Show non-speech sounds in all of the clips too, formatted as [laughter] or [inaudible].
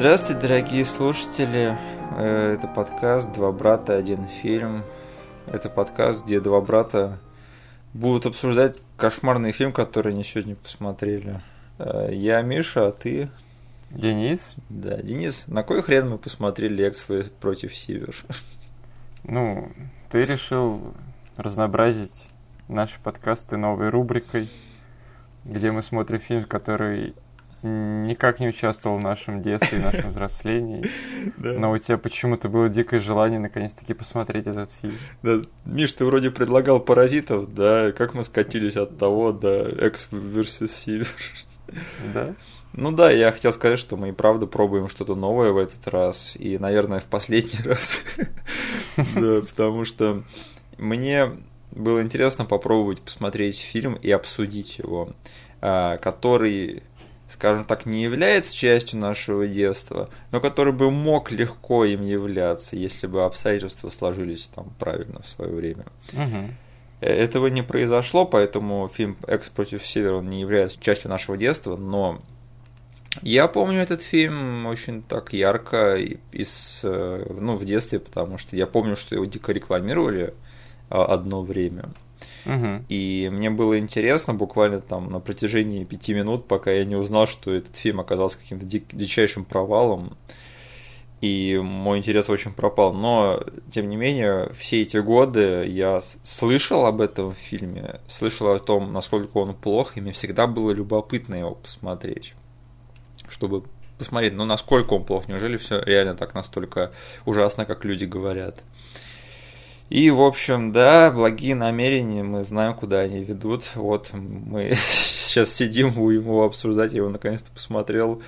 Здравствуйте, дорогие слушатели. Э, Это подкаст «Два брата, один фильм». Это подкаст, где два брата будут обсуждать кошмарный фильм, который они сегодня посмотрели. Э, Я Миша, а ты? Денис? Да, Денис, на кой хрен мы посмотрели Экс против Сивер? Ну, ты решил разнообразить наши подкасты новой рубрикой, где мы смотрим фильм, который никак не участвовал в нашем детстве и нашем взрослении. [laughs] Да. Но у тебя почему-то было дикое желание наконец-таки посмотреть этот фильм. Да, Миш, ты вроде предлагал паразитов, да, как мы скатились от того, да, Экс versus Сивер. [laughs] Да? Ну да, я хотел сказать, что мы и правда пробуем что-то новое в этот раз, и, наверное, в последний [laughs] раз. Да, потому что мне было интересно попробовать посмотреть фильм и обсудить его, а, который, скажем так, не является частью нашего детства, но который бы мог легко им являться, если бы обстоятельства сложились там правильно в свое время. Угу. Этого не произошло, поэтому фильм «Экс против Севера» он не является частью нашего детства, но я помню этот фильм очень так ярко из, ну, в детстве, потому что я помню, что его дико рекламировали а, одно время. Угу. И мне было интересно буквально там на протяжении пяти минут, пока я не узнал, что этот фильм оказался каким-то дичайшим провалом. И мой интерес очень пропал. Но, тем не менее, все эти годы я слышал об этом фильме, слышал о том, насколько он плох, и мне всегда было любопытно его посмотреть чтобы посмотреть, ну насколько он плох, неужели все реально так настолько ужасно, как люди говорят. И, в общем, да, благие намерения, мы знаем, куда они ведут. Вот мы [laughs] сейчас сидим, будем его обсуждать, я его наконец-то посмотрел.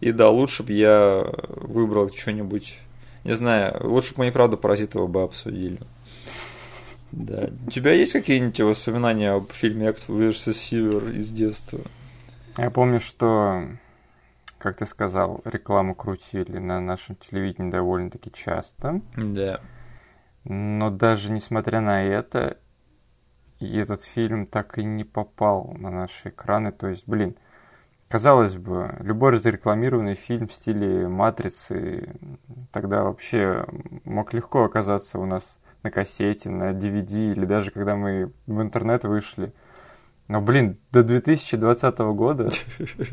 И да, лучше бы я выбрал что-нибудь, не знаю, лучше бы мы и правда Паразитова бы обсудили. Да. У тебя есть какие-нибудь воспоминания об фильме X vs. Сивер из детства? Я помню, что как ты сказал, рекламу крутили на нашем телевидении довольно-таки часто. Да. Но даже несмотря на это, этот фильм так и не попал на наши экраны. То есть, блин, казалось бы, любой разрекламированный фильм в стиле «Матрицы» тогда вообще мог легко оказаться у нас на кассете, на DVD, или даже когда мы в интернет вышли. Но, блин, до 2020 года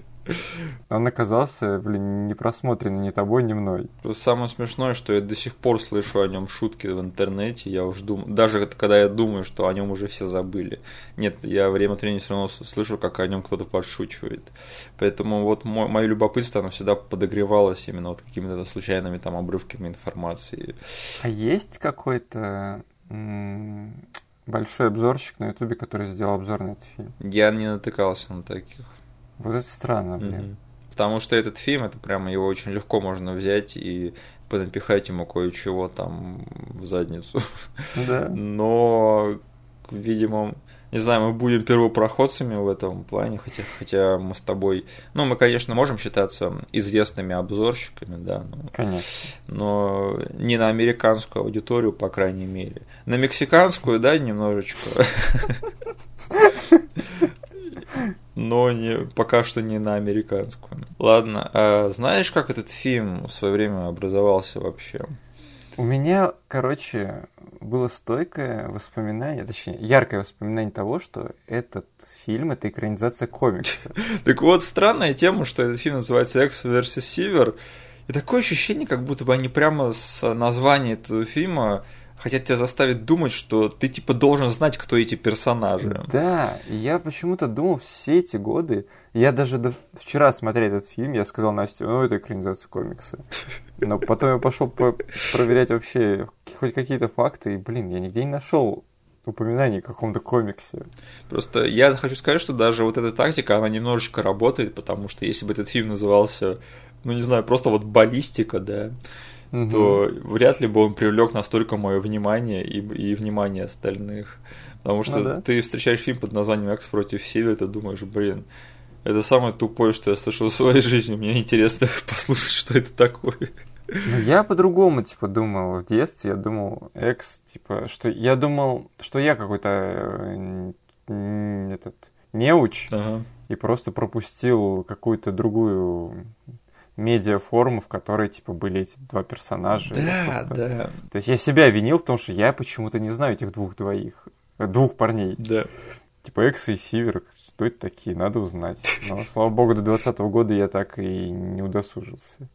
[laughs] он оказался, блин, не просмотрен ни тобой, ни мной. Самое смешное, что я до сих пор слышу о нем шутки в интернете. Я уж думаю, даже когда я думаю, что о нем уже все забыли. Нет, я время от времени все равно слышу, как о нем кто-то подшучивает. Поэтому вот мой, мое любопытство, оно всегда подогревалось именно вот какими-то случайными там обрывками информации. А есть какой-то большой обзорщик на ютубе, который сделал обзор на этот фильм? Я не натыкался на таких. Вот это странно, блин. Мгм. Потому что этот фильм, это прямо его очень легко можно взять и понапихать ему кое-чего там в задницу. Да. [laughs] Но, видимо, не знаю, мы будем первопроходцами в этом плане, хотя, хотя мы с тобой, ну, мы, конечно, можем считаться известными обзорщиками, да, но, Конечно. но не на американскую аудиторию, по крайней мере. На мексиканскую, да, немножечко. Но не, пока что не на американскую. Ладно, а знаешь, как этот фильм в свое время образовался вообще? У меня, короче, было стойкое воспоминание, точнее, яркое воспоминание того, что этот фильм — это экранизация комикса. [laughs] Так вот, странная тема, что этот фильм называется X vs. Сивер. И такое ощущение, как будто бы они прямо с названия этого фильма хотят тебя заставить думать, что ты типа должен знать, кто эти персонажи. Да, я почему-то думал все эти годы, я даже до... вчера смотрел этот фильм, я сказал Насте, ну это экранизация комикса. [laughs] Но потом я пошел по- проверять вообще хоть какие-то факты, и, блин, я нигде не нашел упоминаний о каком-то комиксе. Просто я хочу сказать, что даже вот эта тактика, она немножечко работает, потому что если бы этот фильм назывался, ну не знаю, просто вот баллистика, да, Мгм. то вряд ли бы он привлек настолько мое внимание и, и внимание остальных. Потому что Ну да. ты встречаешь фильм под названием Экс против Севера, ты думаешь, блин, это самое тупое, что я слышал в своей жизни. Мне интересно [laughs] послушать, что это такое. Ну, я по-другому, типа, думал в детстве. Я думал, экс, типа, что я думал, что я какой-то э, этот неуч Ага. и просто пропустил какую-то другую медиаформу, в которой, типа, были эти два персонажа. Да, просто... да. То есть я себя винил в том, что я почему-то не знаю этих двух двоих, э, двух парней. Да. Типа Экс и Сивер, кто это такие, надо узнать. Но, слава богу, до 2020 года я так и не удосужился.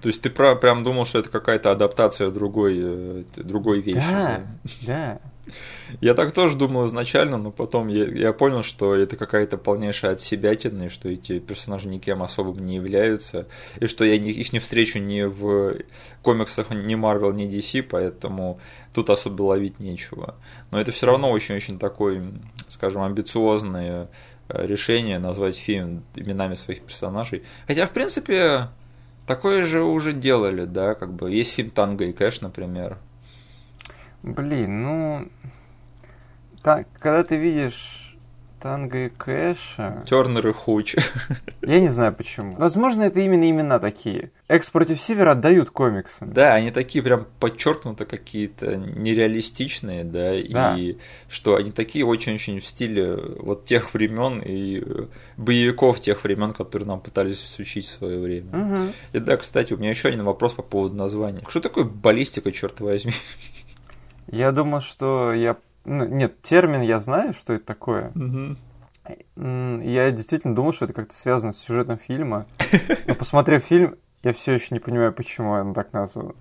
То есть ты про, прям думал, что это какая-то адаптация другой, э, другой вещи. Да, да. Я так тоже думал изначально, но потом я, я понял, что это какая-то полнейшая отсебятина, и что эти персонажи никем особым не являются, и что я их не встречу ни в комиксах ни Marvel, ни DC, поэтому тут особо ловить нечего. Но это все равно очень-очень такое, скажем, амбициозное э, решение назвать фильм именами своих персонажей. Хотя, в принципе, такое же уже делали, да, как бы есть фильм Танго и Кэш, например. Блин, ну... Так, когда ты видишь Танго и Кэша... Тернер и Хуч. [laughs] Я не знаю почему. Возможно, это именно имена такие. Экс против Севера отдают комиксы. Да, они такие прям подчеркнуто какие-то нереалистичные, да, да, и что они такие очень-очень в стиле вот тех времен и боевиков тех времен, которые нам пытались всучить в свое время. Угу. И да, кстати, у меня еще один вопрос по поводу названия. Что такое баллистика, черт возьми? Я думал, что я... Ну, нет, термин я знаю, что это такое. Угу. Я действительно думал, что это как-то связано с сюжетом фильма. Но посмотрев фильм, я все еще не понимаю, почему он так назван.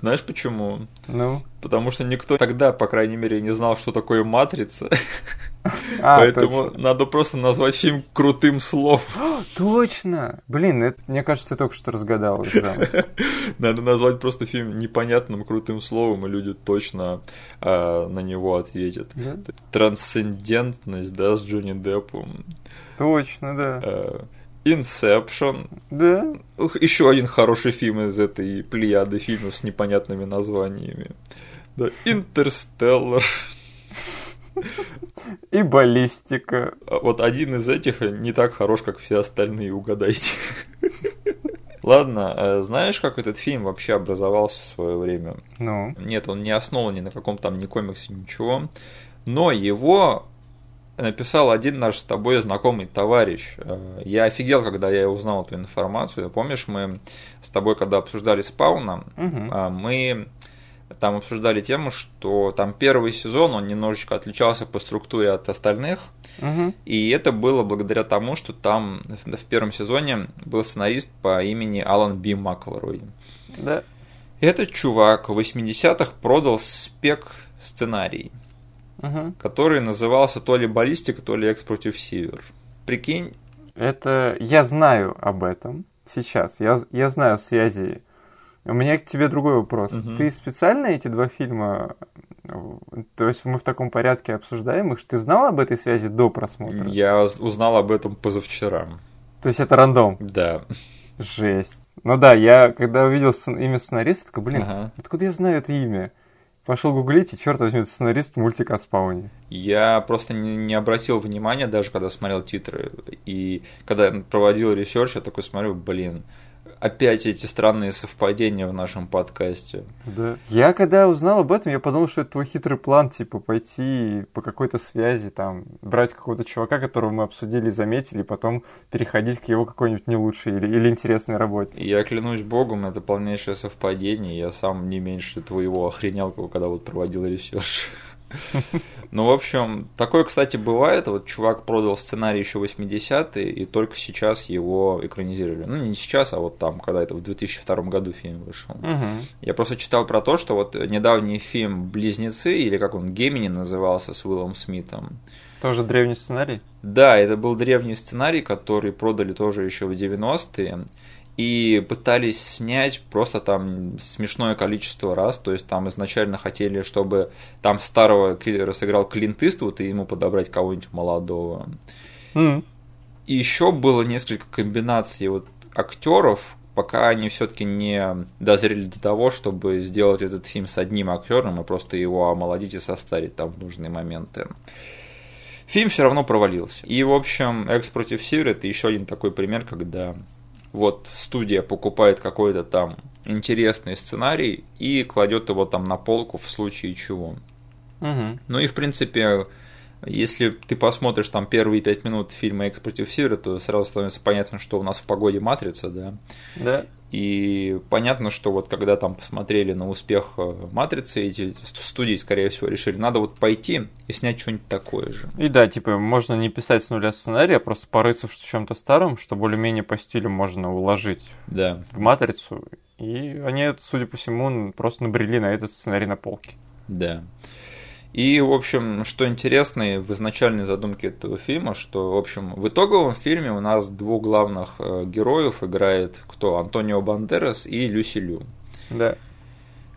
Знаешь почему? Ну? Потому что никто тогда, по крайней мере, не знал, что такое матрица. А, Поэтому точно. [laughs] надо просто назвать фильм крутым словом. [gasps] Точно! Блин, это, мне кажется, ты только что разгадал. [laughs] Надо назвать просто фильм непонятным крутым словом, и люди точно э, на него ответят. Да? Трансцендентность, да, с Джонни Деппом. Точно, да. Э, Inception. Да. Еще один хороший фильм из этой плеяды фильмов с непонятными названиями. Да, Интерстеллар. [laughs] И баллистика. А вот один из этих не так хорош, как все остальные, угадайте. Ладно, э, знаешь, как этот фильм вообще образовался в свое время? Ну. Нет, он не основан ни на каком там ни комиксе, ничего. Но его написал один наш с тобой знакомый товарищ. Э, я офигел, когда я узнал эту информацию. Помнишь, мы с тобой, когда обсуждали спауна, угу. мы там обсуждали тему, что там первый сезон, он немножечко отличался по структуре от остальных. Угу. И это было благодаря тому, что там в первом сезоне был сценарист по имени Алан Би Маклрой. Да. Этот чувак в 80-х продал спек сценарий угу. который назывался то ли баллистика, то ли экс против север. Прикинь. Это я знаю об этом сейчас. Я, я знаю связи. У меня к тебе другой вопрос. Угу. Ты специально эти два фильма, то есть мы в таком порядке обсуждаем их, ты знал об этой связи до просмотра? Я узнал об этом позавчера. То есть это рандом? Да. Жесть. Ну да, я когда увидел имя сценариста, такой, блин, ага. откуда я знаю это имя? Пошел гуглить, и черт возьми, сценарист мультика о спауне. Я просто не, не обратил внимания, даже когда смотрел титры. И когда проводил research, я такой смотрю, блин, опять эти странные совпадения в нашем подкасте. Да. Я когда узнал об этом, я подумал, что это твой хитрый план, типа, пойти по какой-то связи, там, брать какого-то чувака, которого мы обсудили, заметили, и потом переходить к его какой-нибудь не лучшей или, или интересной работе. Я клянусь богом, это полнейшее совпадение. Я сам не меньше твоего охренел, когда вот проводил research. [laughs] Ну, в общем, такое, кстати, бывает. Вот чувак продал сценарий еще 80-е, и только сейчас его экранизировали. Ну, не сейчас, а вот там, когда это в 2002 году фильм вышел. Угу. Я просто читал про то, что вот недавний фильм «Близнецы», или как он, «Gemini» назывался, с Уиллом Смитом. Тоже древний сценарий? Да, это был древний сценарий, который продали тоже еще в 90-е и пытались снять просто там смешное количество раз, то есть там изначально хотели, чтобы там старого киллера сыграл Клинт Иствуд и ему подобрать кого-нибудь молодого. Mm. И еще было несколько комбинаций вот актеров, пока они все-таки не дозрели до того, чтобы сделать этот фильм с одним актером и просто его омолодить и состарить там в нужные моменты. Фильм все равно провалился. И, в общем, «Экс против Севера» это еще один такой пример, когда вот студия покупает какой-то там интересный сценарий и кладет его там на полку в случае чего. Угу. Ну и в принципе Если ты посмотришь там первые пять минут фильма «Экс против Севера», то сразу становится понятно, что у нас в погоде «Матрица», да? Да. И понятно, что вот когда там посмотрели на успех э, «Матрицы», эти студии, скорее всего, решили, надо вот пойти и снять что-нибудь такое же. И да, типа, можно не писать с нуля сценария, а просто порыться в чем-то старом, что более-менее по стилю можно уложить да. в «Матрицу». И они, судя по всему, просто набрели на этот сценарий на полке. Да. И, в общем, что интересно в изначальной задумке этого фильма, что, в общем, в итоговом фильме у нас двух главных э, героев играет кто? Антонио Бандерас и Люси Лю. Да.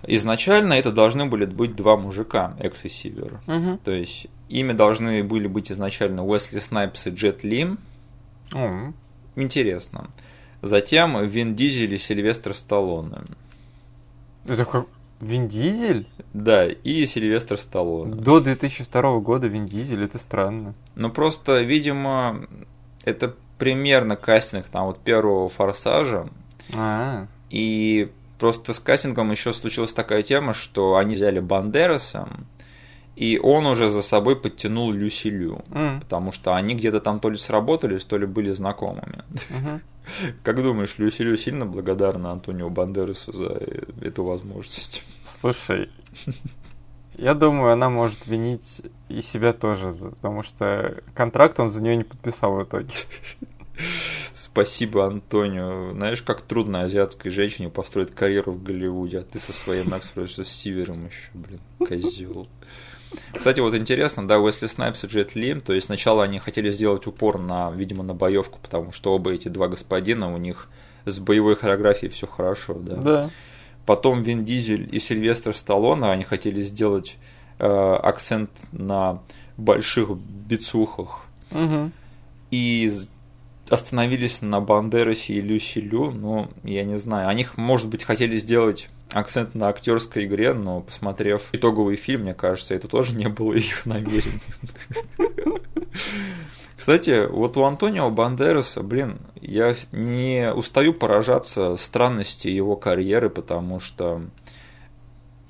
Изначально это должны были быть два мужика, Экс и Сивер. Угу. То есть ими должны были быть изначально Уэсли Снайпс и Джет Лим. Угу. Интересно. Затем Вин Дизель и Сильвестр Сталлоне. Это как... Вин Дизель? Да, и Сильвестр Сталлоне. До 2002 года Вин Дизель, это странно. Ну просто, видимо, это примерно кастинг там вот первого Форсажа. А, И просто с кастингом еще случилась такая тема, что они взяли Бандераса, и он уже за собой подтянул Люси Лю. М, Потому что они где-то там то ли сработались, то ли были знакомыми. мгм. [laughs] Как думаешь, Люси Лю сильно благодарна Антонио Бандерасу за эту возможность? Слушай, я думаю, она может винить и себя тоже, потому что контракт он за нее не подписал в итоге. [laughs] Спасибо, Антонио. Знаешь, как трудно азиатской женщине построить карьеру в Голливуде, а ты со своим экс с Сивером еще, блин, козел. Кстати, вот интересно, да, Уэсли Снайпс и Джет Ли, то есть сначала они хотели сделать упор на, видимо, на боевку, потому что оба эти два господина, у них с боевой хореографией все хорошо, да. Да. Потом Вин Дизель и Сильвестр Сталлоне, они хотели сделать э, акцент на больших бицухах, Мгм. и остановились на Бандерасе и Люси Лю, но я не знаю. Они, может быть, хотели сделать акцент на актерской игре, но посмотрев итоговый фильм, мне кажется, это тоже не было их намерением. Кстати, вот у Антонио Бандераса, блин, я не устаю поражаться странности его карьеры, потому что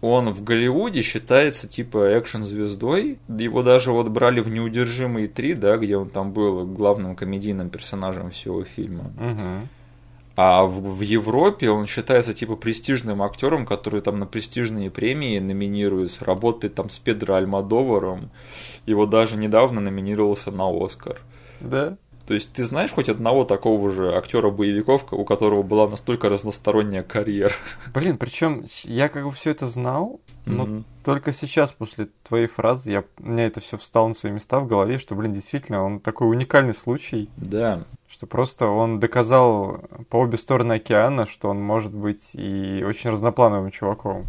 он в Голливуде считается типа экшн-звездой. Его даже вот брали в «Неудержимые три», да, где он там был главным комедийным персонажем всего фильма. Мгм. А в, в Европе он считается типа престижным актером, который там на престижные премии номинируется, работает там с Педро Альмадоваром. Его даже недавно номинировался на Оскар. Да. То есть ты знаешь хоть одного такого же актера боевиков, у которого была настолько разносторонняя карьера? Блин, причем я как бы все это знал, но Мгм. только сейчас, после твоей фразы, я, у меня это все встало на свои места в голове, что, блин, действительно, он такой уникальный случай, Да. Что просто он доказал по обе стороны океана, что он может быть и очень разноплановым чуваком.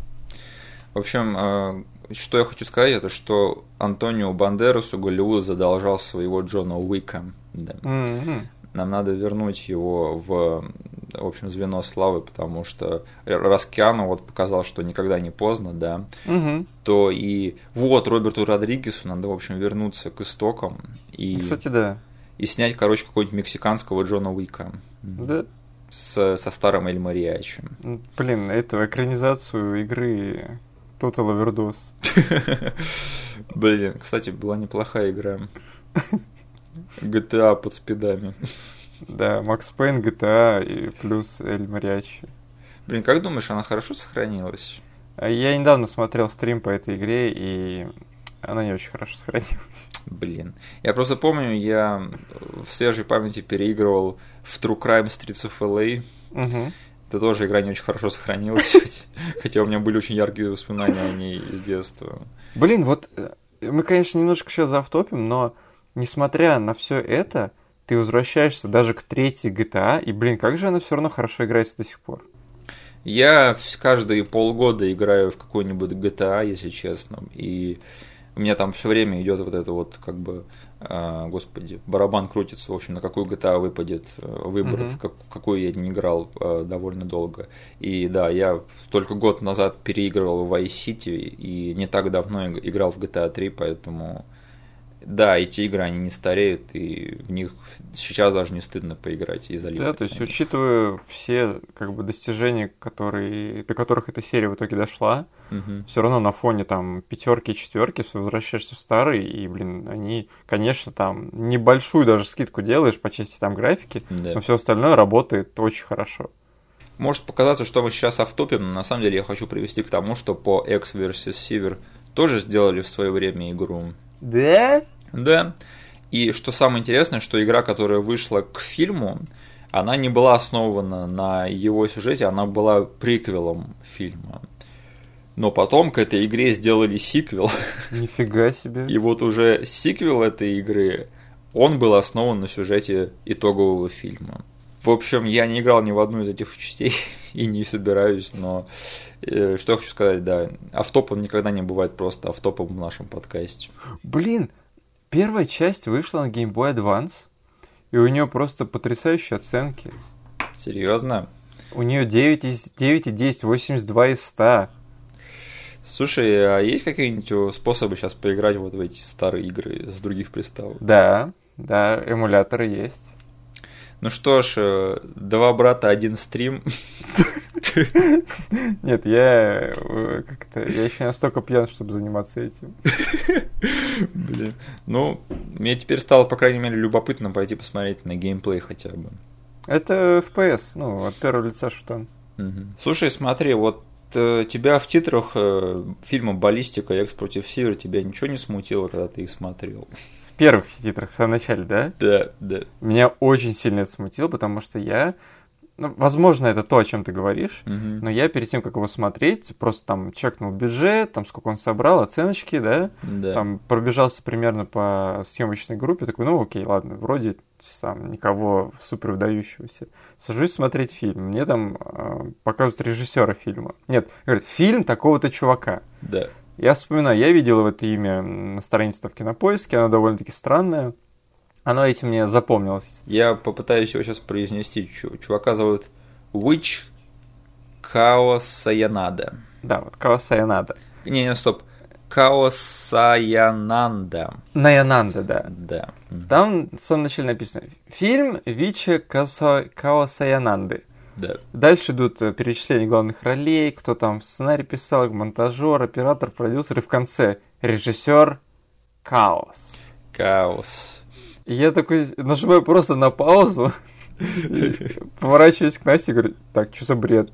В общем, э, что я хочу сказать, это что Антонио Бандерасу Голливуд задолжал своего Джона Уика. Да. М-м. Нам надо вернуть его в, в общем, звено славы, потому что раз Киану вот показал, что никогда не поздно, да, Мгм. то и вот Роберту Родригесу надо, в общем, вернуться к истокам и, Кстати, да. И снять, короче, какого-нибудь мексиканского Джона Уика Да. с, со старым Эль Мариачи. М, Блин, эту экранизацию игры Total Overdose. [laughs] Блин, кстати, была неплохая игра. GTA под спидами. Да, Макс Пейн, GTA и плюс Эль Мариачи. Блин, как думаешь, она хорошо сохранилась? А Я недавно смотрел стрим по этой игре, и она не очень хорошо сохранилась. Блин. Я просто помню, я в свежей памяти переигрывал в True Crime Streets of LA. Мгм. Это тоже игра не очень хорошо сохранилась, [laughs] хотя у меня были очень яркие воспоминания о ней из детства. Блин, вот э, мы, конечно, немножко сейчас завтопим, но несмотря на все это, ты возвращаешься даже к третьей GTA, и, блин, как же она все равно хорошо играется до сих пор. Я каждые полгода играю в какой-нибудь GTA, если честно, и у меня там все время идет вот это вот, как бы, а, господи, барабан крутится, в общем, на какую GTA выпадет э, выбор, Мгм. в, как- в какую я не играл э, довольно долго. И да, я только год назад переигрывал в Vice City и не так давно иг- играл в GTA 3, поэтому да, эти игры, они не стареют, и в них сейчас даже не стыдно поиграть и заливать. Да, то есть, учитывая все как бы достижения, которые, до которых эта серия в итоге дошла, Мгм. все равно на фоне там пятерки, четверки возвращаешься в старый, и, блин, они, конечно, там небольшую даже скидку делаешь по части там графики, Да. но все остальное работает очень хорошо. Может показаться, что мы сейчас автопим, но на самом деле я хочу привести к тому, что по X vs. Сивер тоже сделали в свое время игру. Да? Да. И что самое интересное, что игра, которая вышла к фильму, она не была основана на его сюжете, она была приквелом фильма. Но потом к этой игре сделали сиквел, [laughs] Нифига себе. и вот уже сиквел этой игры, он был основан на сюжете итогового фильма. В общем, я не играл ни в одну из этих частей [laughs] и не собираюсь, но э, что я хочу сказать, да, автоп он никогда не бывает просто автопом в нашем подкасте. Блин, первая часть вышла на Game Boy Advance, и у нее просто потрясающие оценки. Серьезно? У нее 9 из 9 и 10, 82 из 100. Слушай, а есть какие-нибудь способы сейчас поиграть вот в эти старые игры с других приставок? Да, да, эмуляторы есть. Ну что ж, э, два брата, один стрим. Нет, я э, как-то я еще настолько пьян, чтобы заниматься этим. Блин. Ну, мне теперь стало, по крайней мере, любопытно пойти посмотреть на геймплей хотя бы. Это FPS, ну, от первого лица шутан. Мгм. Слушай, смотри, вот э, тебя в титрах фильма «Баллистика. Экс против Севера» тебя ничего не смутило, когда ты их смотрел? Первых титрах, в самом начале, да? Да, да. Меня очень сильно это смутило, потому что я... Ну, возможно, это то, о чем ты говоришь, Мгм. но я перед тем, как его смотреть, просто там чекнул бюджет, там сколько он собрал, оценочки, да, Да. там пробежался примерно по съемочной группе, такой, ну окей, ладно, вроде там никого супер выдающегося. Сажусь смотреть фильм, мне там э, показывают режиссера фильма. Нет, говорят, фильм такого-то чувака. Да. Я вспоминаю, я видел это имя на странице в Кинопоиске, оно довольно-таки странное. Оно этим мне запомнилось. Я попытаюсь его сейчас произнести. Чу- Чувака зовут Witch Каосаянада. Да, вот Кавасаянада. Не, не, стоп. Каосаянанда. Наянанда, да. Да. Там в самом начале написано «Фильм Вича Каса- Кавасаянанды». Да. Дальше идут э, перечисления главных ролей, кто там сценарий писал, монтажер, оператор, продюсер, и в конце режиссер Каос. Каос. И я такой нажимаю просто на паузу, [laughs] поворачиваюсь к Насте и говорю, так, что за бред?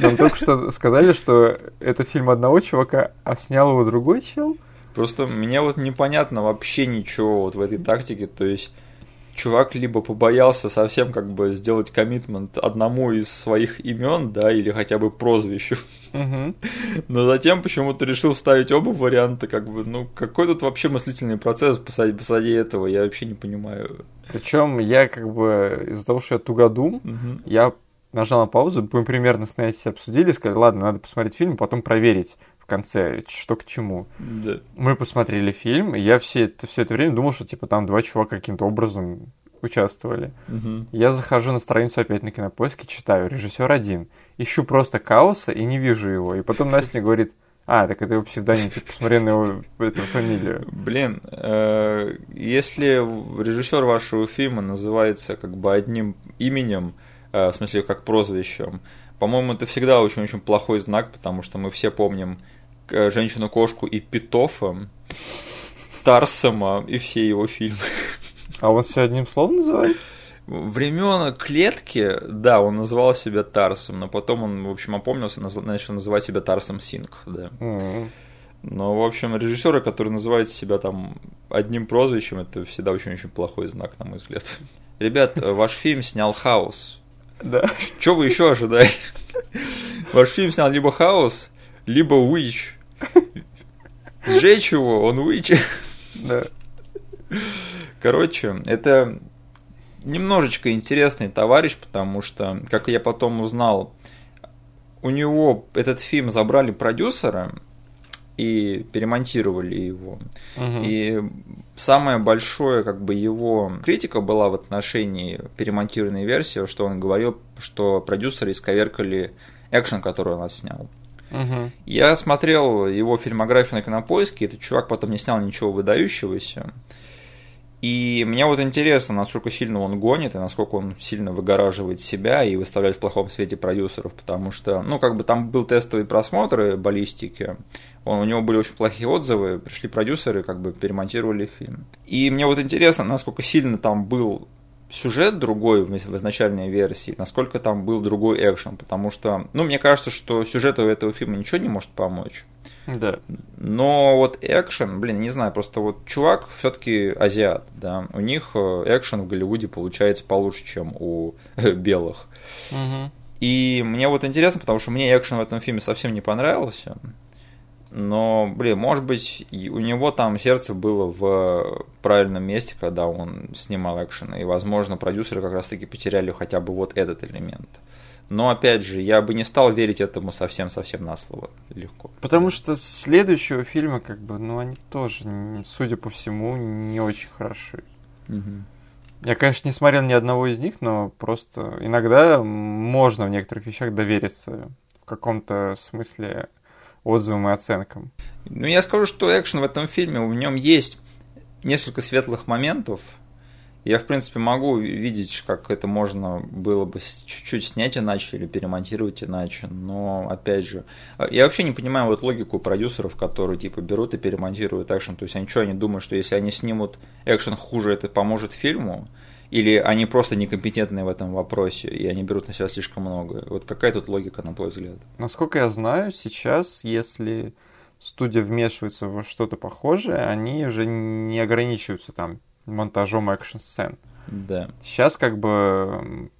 Нам только что сказали, что это фильм одного чувака, а снял его другой чел? Просто мне вот непонятно вообще ничего вот в этой тактике. То есть чувак либо побоялся совсем как бы сделать коммитмент одному из своих имен, да, или хотя бы прозвищу. [laughs] Но затем почему-то решил вставить оба варианта, как бы, ну, какой тут вообще мыслительный процесс посади, посади этого, я вообще не понимаю. Причем я как бы из-за того, что я тугодум, Мгм. я нажал на паузу, мы примерно с Настей обсудили, сказали, ладно, надо посмотреть фильм, потом проверить конце, что к чему. Да. Мы посмотрели фильм, и я все это, все это время думал, что типа там два чувака каким-то образом участвовали. Мгм. Я захожу на страницу опять на кинопоиске, читаю, режиссер один. Ищу просто Каоса и не вижу его. И потом Настя мне говорит, а, так это его псевдоним, типа, посмотри на его эту фамилию. Блин, э, если режиссер вашего фильма называется как бы одним именем, э, в смысле как прозвищем, по-моему, это всегда очень-очень плохой знак, потому что мы все помним женщину-кошку и Питофа, Тарсома и все его фильмы. А он себя одним словом называет? Времен клетки, да, он называл себя Тарсом, но потом он, в общем, опомнился, начал называть себя Тарсом Синг, да. М. Но, в общем, режиссеры, которые называют себя там одним прозвищем, это всегда очень-очень плохой знак, на мой взгляд. Ребят, э, ваш фильм снял Хаус. Да. Что вы еще ожидаете? Ваш фильм снял либо Хаус, либо Witch. Сжечь его, он Witch. Да. Короче, это немножечко интересный товарищ, потому что, как я потом узнал, у него этот фильм забрали продюсера и перемонтировали его. Мгм. И самое большое, как бы, его критика была в отношении перемонтированной версии, что он говорил, что продюсеры исковеркали экшен, который он отснял. Угу. Я смотрел его фильмографию на кинопоиске, этот чувак потом не снял ничего выдающегося. И мне вот интересно, насколько сильно он гонит, и насколько он сильно выгораживает себя и выставляет в плохом свете продюсеров, потому что, ну, как бы там был тестовый просмотр баллистики, он, у него были очень плохие отзывы, пришли продюсеры, как бы перемонтировали фильм. И мне вот интересно, насколько сильно там был сюжет другой в изначальной версии, насколько там был другой экшен, потому что, ну, мне кажется, что сюжету этого фильма ничего не может помочь. Да. Но вот экшен, блин, не знаю, просто вот чувак все-таки азиат, да, у них э, экшен в Голливуде получается получше, чем у [laughs] белых. Угу. И мне вот интересно, потому что мне экшен в этом фильме совсем не понравился. Но, блин, может быть, у него там сердце было в правильном месте, когда он снимал экшен. И, возможно, продюсеры как раз-таки потеряли хотя бы вот этот элемент. Но, опять же, я бы не стал верить этому совсем-совсем на слово легко. Потому что следующего фильма, как бы, ну, они тоже, судя по всему, не очень хороши. Угу. Я, конечно, не смотрел ни одного из них, но просто иногда можно в некоторых вещах довериться в каком-то смысле отзывам и оценкам. Ну, я скажу, что экшен в этом фильме, в нем есть несколько светлых моментов. Я, в принципе, могу видеть, как это можно было бы чуть-чуть снять иначе или перемонтировать иначе, но, опять же, я вообще не понимаю вот логику продюсеров, которые, типа, берут и перемонтируют экшен, то есть они что, они думают, что если они снимут экшен хуже, это поможет фильму, или они просто некомпетентны в этом вопросе, и они берут на себя слишком много? Вот какая тут логика, на твой взгляд? Насколько я знаю, сейчас, если студия вмешивается во что-то похожее, они уже не ограничиваются там монтажом экшн-сцен. Да. Сейчас как бы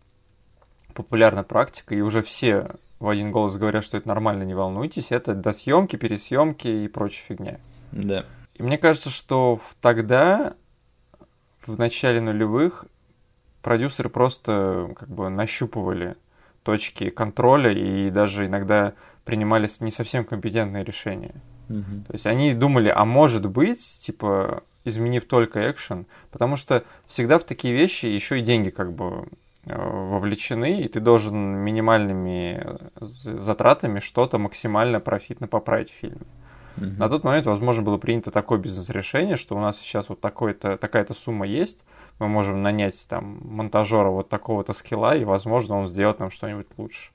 популярная практика, и уже все в один голос говорят, что это нормально, не волнуйтесь, это до съемки, пересъемки и прочая фигня. Да. И мне кажется, что тогда, в начале нулевых, продюсеры просто как бы нащупывали точки контроля и даже иногда принимали не совсем компетентные решения. Угу. То есть они думали, а может быть, типа, изменив только экшен, потому что всегда в такие вещи еще и деньги как бы э, вовлечены, и ты должен минимальными э, затратами что-то максимально профитно поправить в фильме. Угу. На тот момент, возможно, было принято такое бизнес-решение, что у нас сейчас вот такой-то, такая-то сумма есть, мы можем нанять там монтажера вот такого-то скилла, и, возможно, он сделает нам что-нибудь лучше.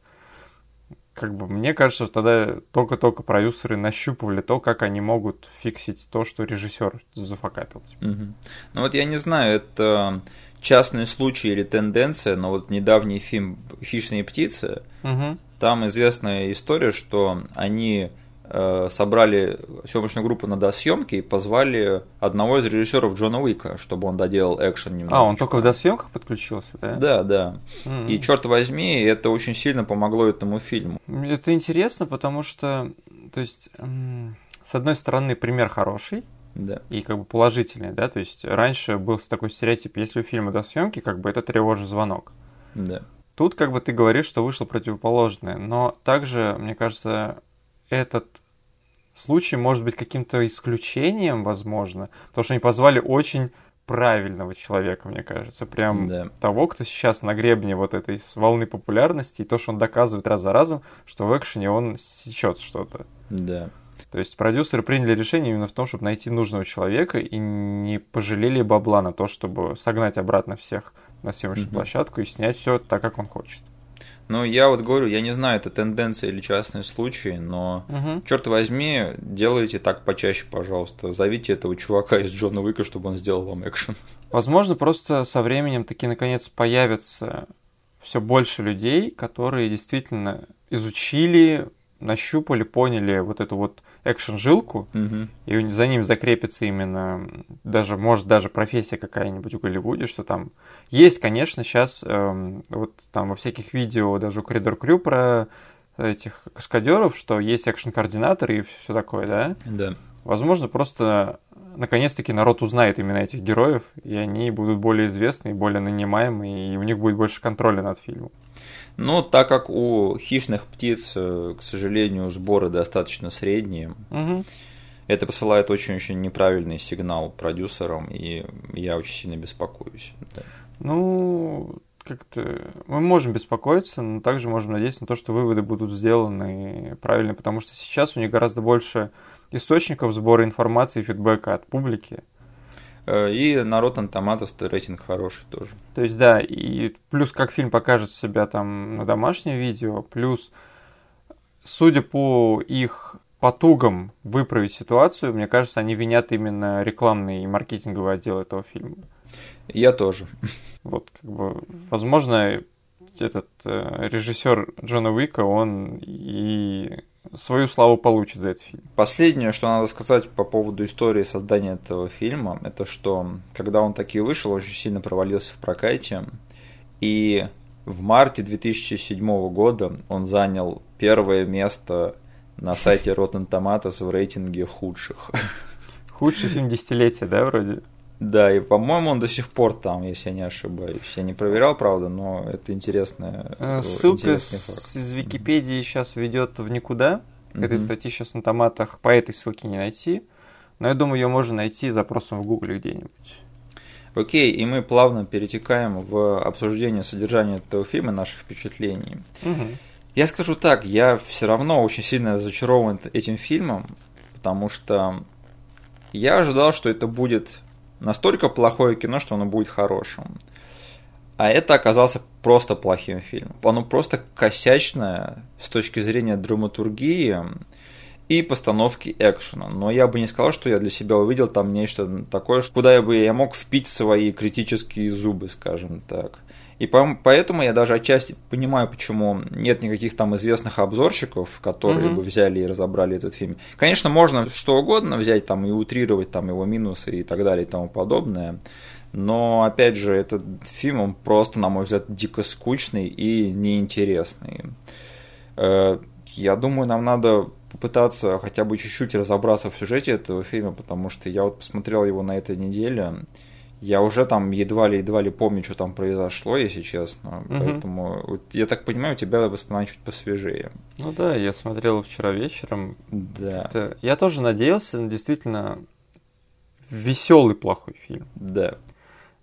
Как бы мне кажется, что тогда только-только продюсеры нащупывали то, как они могут фиксить то, что режиссер зафакапил. Угу. Ну вот я не знаю, это частный случай или тенденция, но вот недавний фильм «Хищные птицы», угу. там известная история, что они собрали съемочную группу на досъемке и позвали одного из режиссеров Джона Уика, чтобы он доделал экшен немного. А, он только в досъемках подключился, да? Да, да. Mm-hmm. И черт возьми, это очень сильно помогло этому фильму. Это интересно, потому что, то есть, с одной стороны, пример хороший, да. и как бы положительный, да, то есть раньше был такой стереотип, если у фильма до съемки, как бы это тревожный звонок. Да. Тут как бы ты говоришь, что вышло противоположное, но также, мне кажется, этот случай может быть каким-то исключением, возможно, потому что они позвали очень правильного человека, мне кажется, прям да. того, кто сейчас на гребне вот этой волны популярности, и то, что он доказывает раз за разом, что в экшене он сечет что-то. Да. То есть продюсеры приняли решение именно в том, чтобы найти нужного человека и не пожалели бабла на то, чтобы согнать обратно всех на съемочную Мгм. площадку и снять все так, как он хочет. Ну, я вот говорю, я не знаю, это тенденция или частный случай, но Угу. черт возьми, делайте так почаще, пожалуйста. Зовите этого чувака из Джона Уика, чтобы он сделал вам экшен. Возможно, просто со временем таки наконец появится все больше людей, которые действительно изучили, нащупали, поняли вот эту вот экшен-жилку, Мгм. и за ним закрепится именно даже, может, даже профессия какая-нибудь в Голливуде, что там есть, конечно, сейчас вот там во всяких видео даже у Коридор Крю про этих каскадеров, что есть экшен-координатор и все такое, да? Да. Возможно, просто наконец-таки народ узнает именно этих героев, и они будут более известны, более нанимаемы, и у них будет больше контроля над фильмом. Но так как у хищных птиц, э, к сожалению, сборы достаточно средние, Мгм. это посылает очень-очень неправильный сигнал продюсерам, и я очень сильно беспокоюсь. Да. Ну, как-то мы можем беспокоиться, но также можем надеяться на то, что выводы будут сделаны правильно, потому что сейчас у них гораздо больше источников сбора информации и фидбэка от публики. Э, и на Rotten Tomatoes рейтинг хороший тоже. То есть, да, и плюс как фильм покажет себя там на домашнем видео, плюс, судя по их потугам выправить ситуацию, мне кажется, они винят именно рекламный и маркетинговый отдел этого фильма. Я тоже. Вот, как бы, возможно, этот э, режиссер Джона Уика, он и свою славу получит за этот фильм. Последнее, что надо сказать по поводу истории создания этого фильма, это что, когда он таки вышел, очень сильно провалился в прокате, и в марте 2007 года он занял первое место на сайте Rotten Tomatoes в рейтинге худших. Худший фильм десятилетия, да, вроде? Да, и, по-моему, он до сих пор там, если я не ошибаюсь. Я не проверял, правда, но это интересная э, Ссылка с, из Википедии сейчас ведет в никуда. Mm-hmm. Этой статьи сейчас на томатах по этой ссылке не найти. Но я думаю, ее можно найти запросом в Гугле где-нибудь. Окей, и мы плавно перетекаем в обсуждение содержания этого фильма, наших впечатлений. Угу. Я скажу так, я все равно очень сильно разочарован этим фильмом, потому что я ожидал, что это будет настолько плохое кино, что оно будет хорошим. А это оказался просто плохим фильмом. Оно просто косячное с точки зрения драматургии и постановки экшена. Но я бы не сказал, что я для себя увидел там нечто такое, куда я бы я мог впить свои критические зубы, скажем так. И поэтому я даже отчасти понимаю, почему нет никаких там известных обзорщиков, которые mm-hmm. бы взяли и разобрали этот фильм. Конечно, можно что угодно взять там и утрировать там его минусы и так далее и тому подобное. Но, опять же, этот фильм, он просто, на мой взгляд, дико скучный и неинтересный. Э, я думаю, нам надо попытаться хотя бы чуть-чуть разобраться в сюжете этого фильма, потому что я вот посмотрел его на этой неделе, я уже там едва ли едва ли помню, что там произошло, если честно. Угу. Поэтому вот, я так понимаю, у тебя воспоминания чуть посвежее. Ну да, я смотрел вчера вечером. Да. Я тоже надеялся на действительно веселый плохой фильм. Да.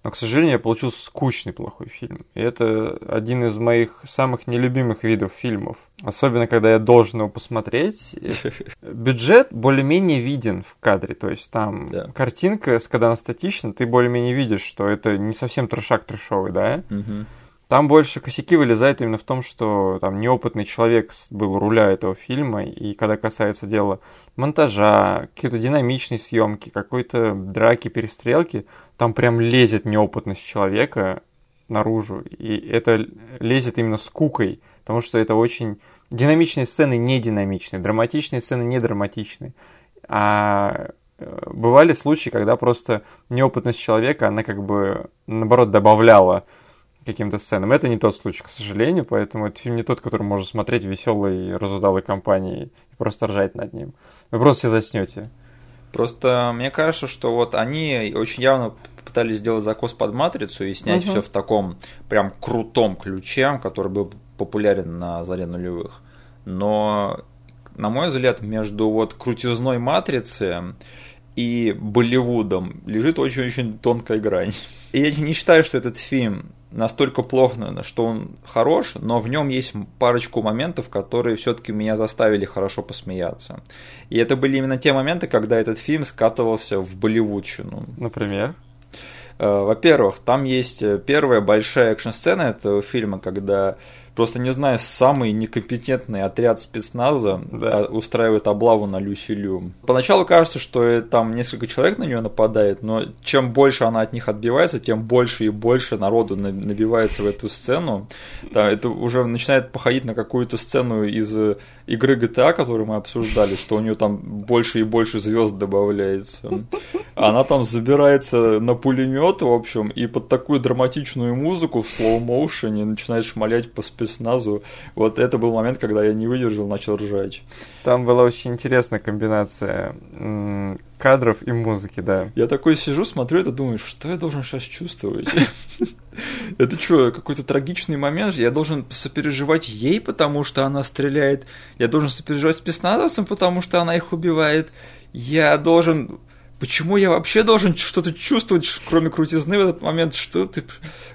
Но, к сожалению, я получил скучный плохой фильм. И это один из моих самых нелюбимых видов фильмов. Особенно, когда я должен его посмотреть. [laughs] Бюджет более-менее виден в кадре. То есть там да. картинка, когда она статична, ты более-менее видишь, что это не совсем трешак трешовый, да? Угу. Там больше косяки вылезают именно в том, что там неопытный человек был у руля этого фильма, и когда касается дела монтажа, какие-то динамичные съемки, какой-то драки, перестрелки, там прям лезет неопытность человека наружу, и это лезет именно скукой, потому что это очень динамичные сцены не динамичные, драматичные сцены не драматичные. А э, бывали случаи, когда просто неопытность человека, она как бы наоборот добавляла каким-то сценам. Это не тот случай, к сожалению, поэтому это фильм не тот, который можно смотреть веселой, разудалой компании и просто ржать над ним. Вы просто все заснете. Просто мне кажется, что вот они очень явно пытались сделать закос под матрицу и снять угу. все в таком прям крутом ключе, который был популярен на заре нулевых. Но, на мой взгляд, между вот крутизной матрицы и Болливудом лежит очень-очень тонкая грань. И я не считаю, что этот фильм настолько плохо, что он хорош, но в нем есть парочку моментов, которые все-таки меня заставили хорошо посмеяться. И это были именно те моменты, когда этот фильм скатывался в болливудчину. Например? Э, во-первых, там есть первая большая экшн-сцена этого фильма, когда просто, не знаю, самый некомпетентный отряд спецназа да. устраивает облаву на Люси Лю. Поначалу кажется, что там несколько человек на нее нападает, но чем больше она от них отбивается, тем больше и больше народу набивается в эту сцену. Да, это уже начинает походить на какую-то сцену из игры GTA, которую мы обсуждали, что у нее там больше и больше звезд добавляется. Она там забирается на пулемет, в общем, и под такую драматичную музыку в слоу-моушене начинает шмалять по спецназу спецназу. Вот это был момент, когда я не выдержал, начал ржать. Там была очень интересная комбинация кадров и музыки, да. Я такой сижу, смотрю это, думаю, что я должен сейчас чувствовать? [laughs] Это что, какой-то трагичный момент? Я должен сопереживать ей, потому что она стреляет. Я должен сопереживать спецназовцам, потому что она их убивает. Я должен почему я вообще должен что-то чувствовать, кроме крутизны в этот момент? Что ты...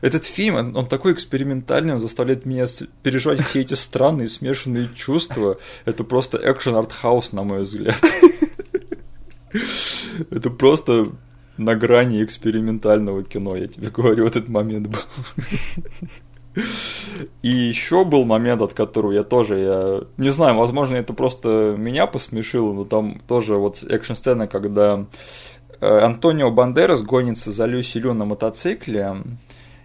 Этот фильм, он, он такой экспериментальный, он заставляет меня переживать все эти странные смешанные чувства. Это просто экшен артхаус, на мой взгляд. Это просто на грани экспериментального кино, я тебе говорю, этот момент был. И еще был момент, от которого я тоже, я не знаю, возможно, это просто меня посмешило, но там тоже вот экшн-сцена, когда э, Антонио Бандерас гонится за Люси Лю на мотоцикле,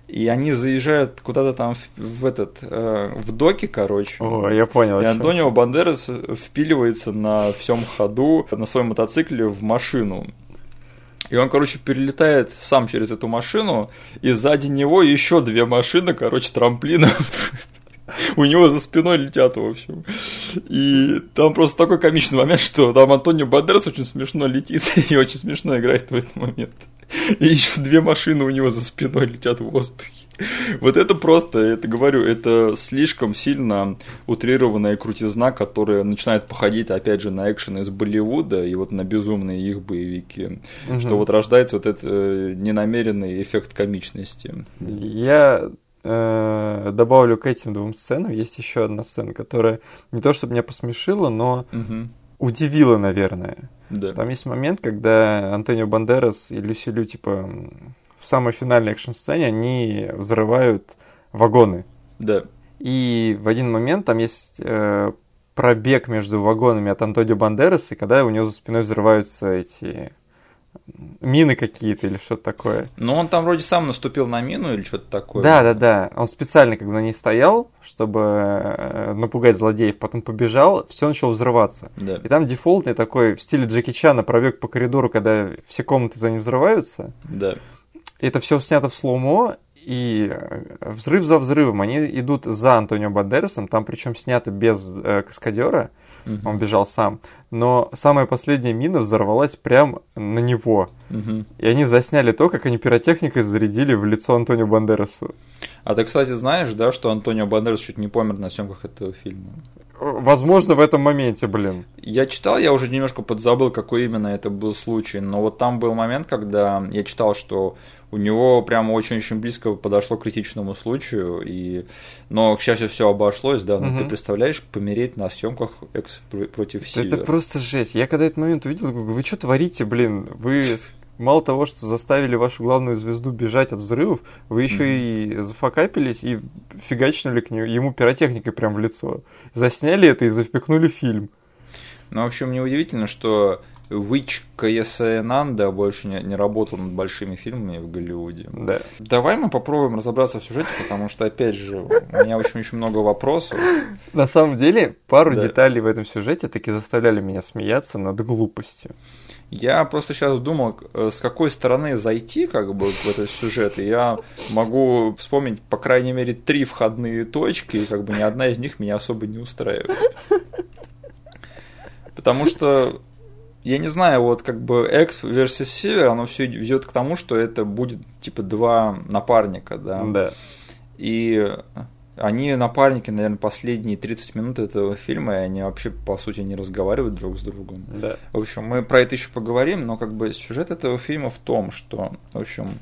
и они заезжают куда-то там в, в этот э, в доки, короче. О, я понял. И Антонио Бандерас впиливается на всем ходу на своем мотоцикле в машину. И он, короче, перелетает сам через эту машину, и сзади него еще две машины, короче, трамплином [laughs] у него за спиной летят, в общем. И там просто такой комичный момент, что там Антонио Бандерас очень смешно летит [laughs] и очень смешно играет в этот момент. И еще две машины у него за спиной летят в воздухе. Вот это просто, это говорю, это слишком сильно утрированная крутизна, которая начинает походить, опять же, на экшен из Болливуда и вот на безумные их боевики. Угу. Что вот рождается вот этот э, ненамеренный эффект комичности. Я э, добавлю к этим двум сценам, есть еще одна сцена, которая не то чтобы меня посмешила, но угу. удивила, наверное. Да. Там есть момент, когда Антонио Бандерас и Люси Лю, типа, в самой финальной экшн-сцене они взрывают вагоны. Да. И в один момент там есть э, пробег между вагонами от Антонио Бандераса, когда у него за спиной взрываются эти мины какие-то или что-то такое. Ну, он там вроде сам наступил на мину или что-то такое. Да, да, да. Он специально как бы на ней стоял, чтобы э, напугать злодеев, потом побежал, все начало взрываться. Да. И там дефолтный такой в стиле Джеки Чана пробег по коридору, когда все комнаты за ним взрываются. Да. Это все снято в слоумо, и э, взрыв за взрывом. Они идут за Антонио Бандерасом, там причем снято без э, каскадера, угу. он бежал сам. Но самая последняя мина взорвалась прямо на него. Угу. И они засняли то, как они пиротехникой зарядили в лицо Антонио Бандерасу. А ты, кстати, знаешь, да, что Антонио Бандерас чуть не помер на съемках этого фильма? Возможно, в этом моменте, блин. Я читал, я уже немножко подзабыл, какой именно это был случай, но вот там был момент, когда я читал, что у него прямо очень-очень близко подошло к критичному случаю, и... но, к счастью, все обошлось, да, но угу. ты представляешь, помереть на съемках экс против Сильвер. Это просто жесть. Я когда этот момент увидел, говорю, вы что творите, блин? Вы мало того, что заставили вашу главную звезду бежать от взрывов, вы еще mm-hmm. и зафакапились и фигачнули к нему, ему пиротехникой прям в лицо. Засняли это и запекнули фильм. Ну, в общем, неудивительно, что Вич Каясаенанда больше не, не работал над большими фильмами в Голливуде. Да. Давай мы попробуем разобраться в сюжете, потому что, опять же, у меня очень-очень много вопросов. На самом деле, пару да. деталей в этом сюжете таки заставляли меня смеяться над глупостью. Я просто сейчас думал, э, с какой стороны зайти как бы в этот сюжет, и я могу вспомнить, по крайней мере, три входные точки, и как бы ни одна из них меня особо не устраивает. Потому что я не знаю, вот как бы X versus Север, оно все ведет к тому, что это будет типа два напарника, да. Да. И они напарники, наверное, последние 30 минут этого фильма, и они вообще, по сути, не разговаривают друг с другом. Да. В общем, мы про это еще поговорим, но как бы сюжет этого фильма в том, что, в общем,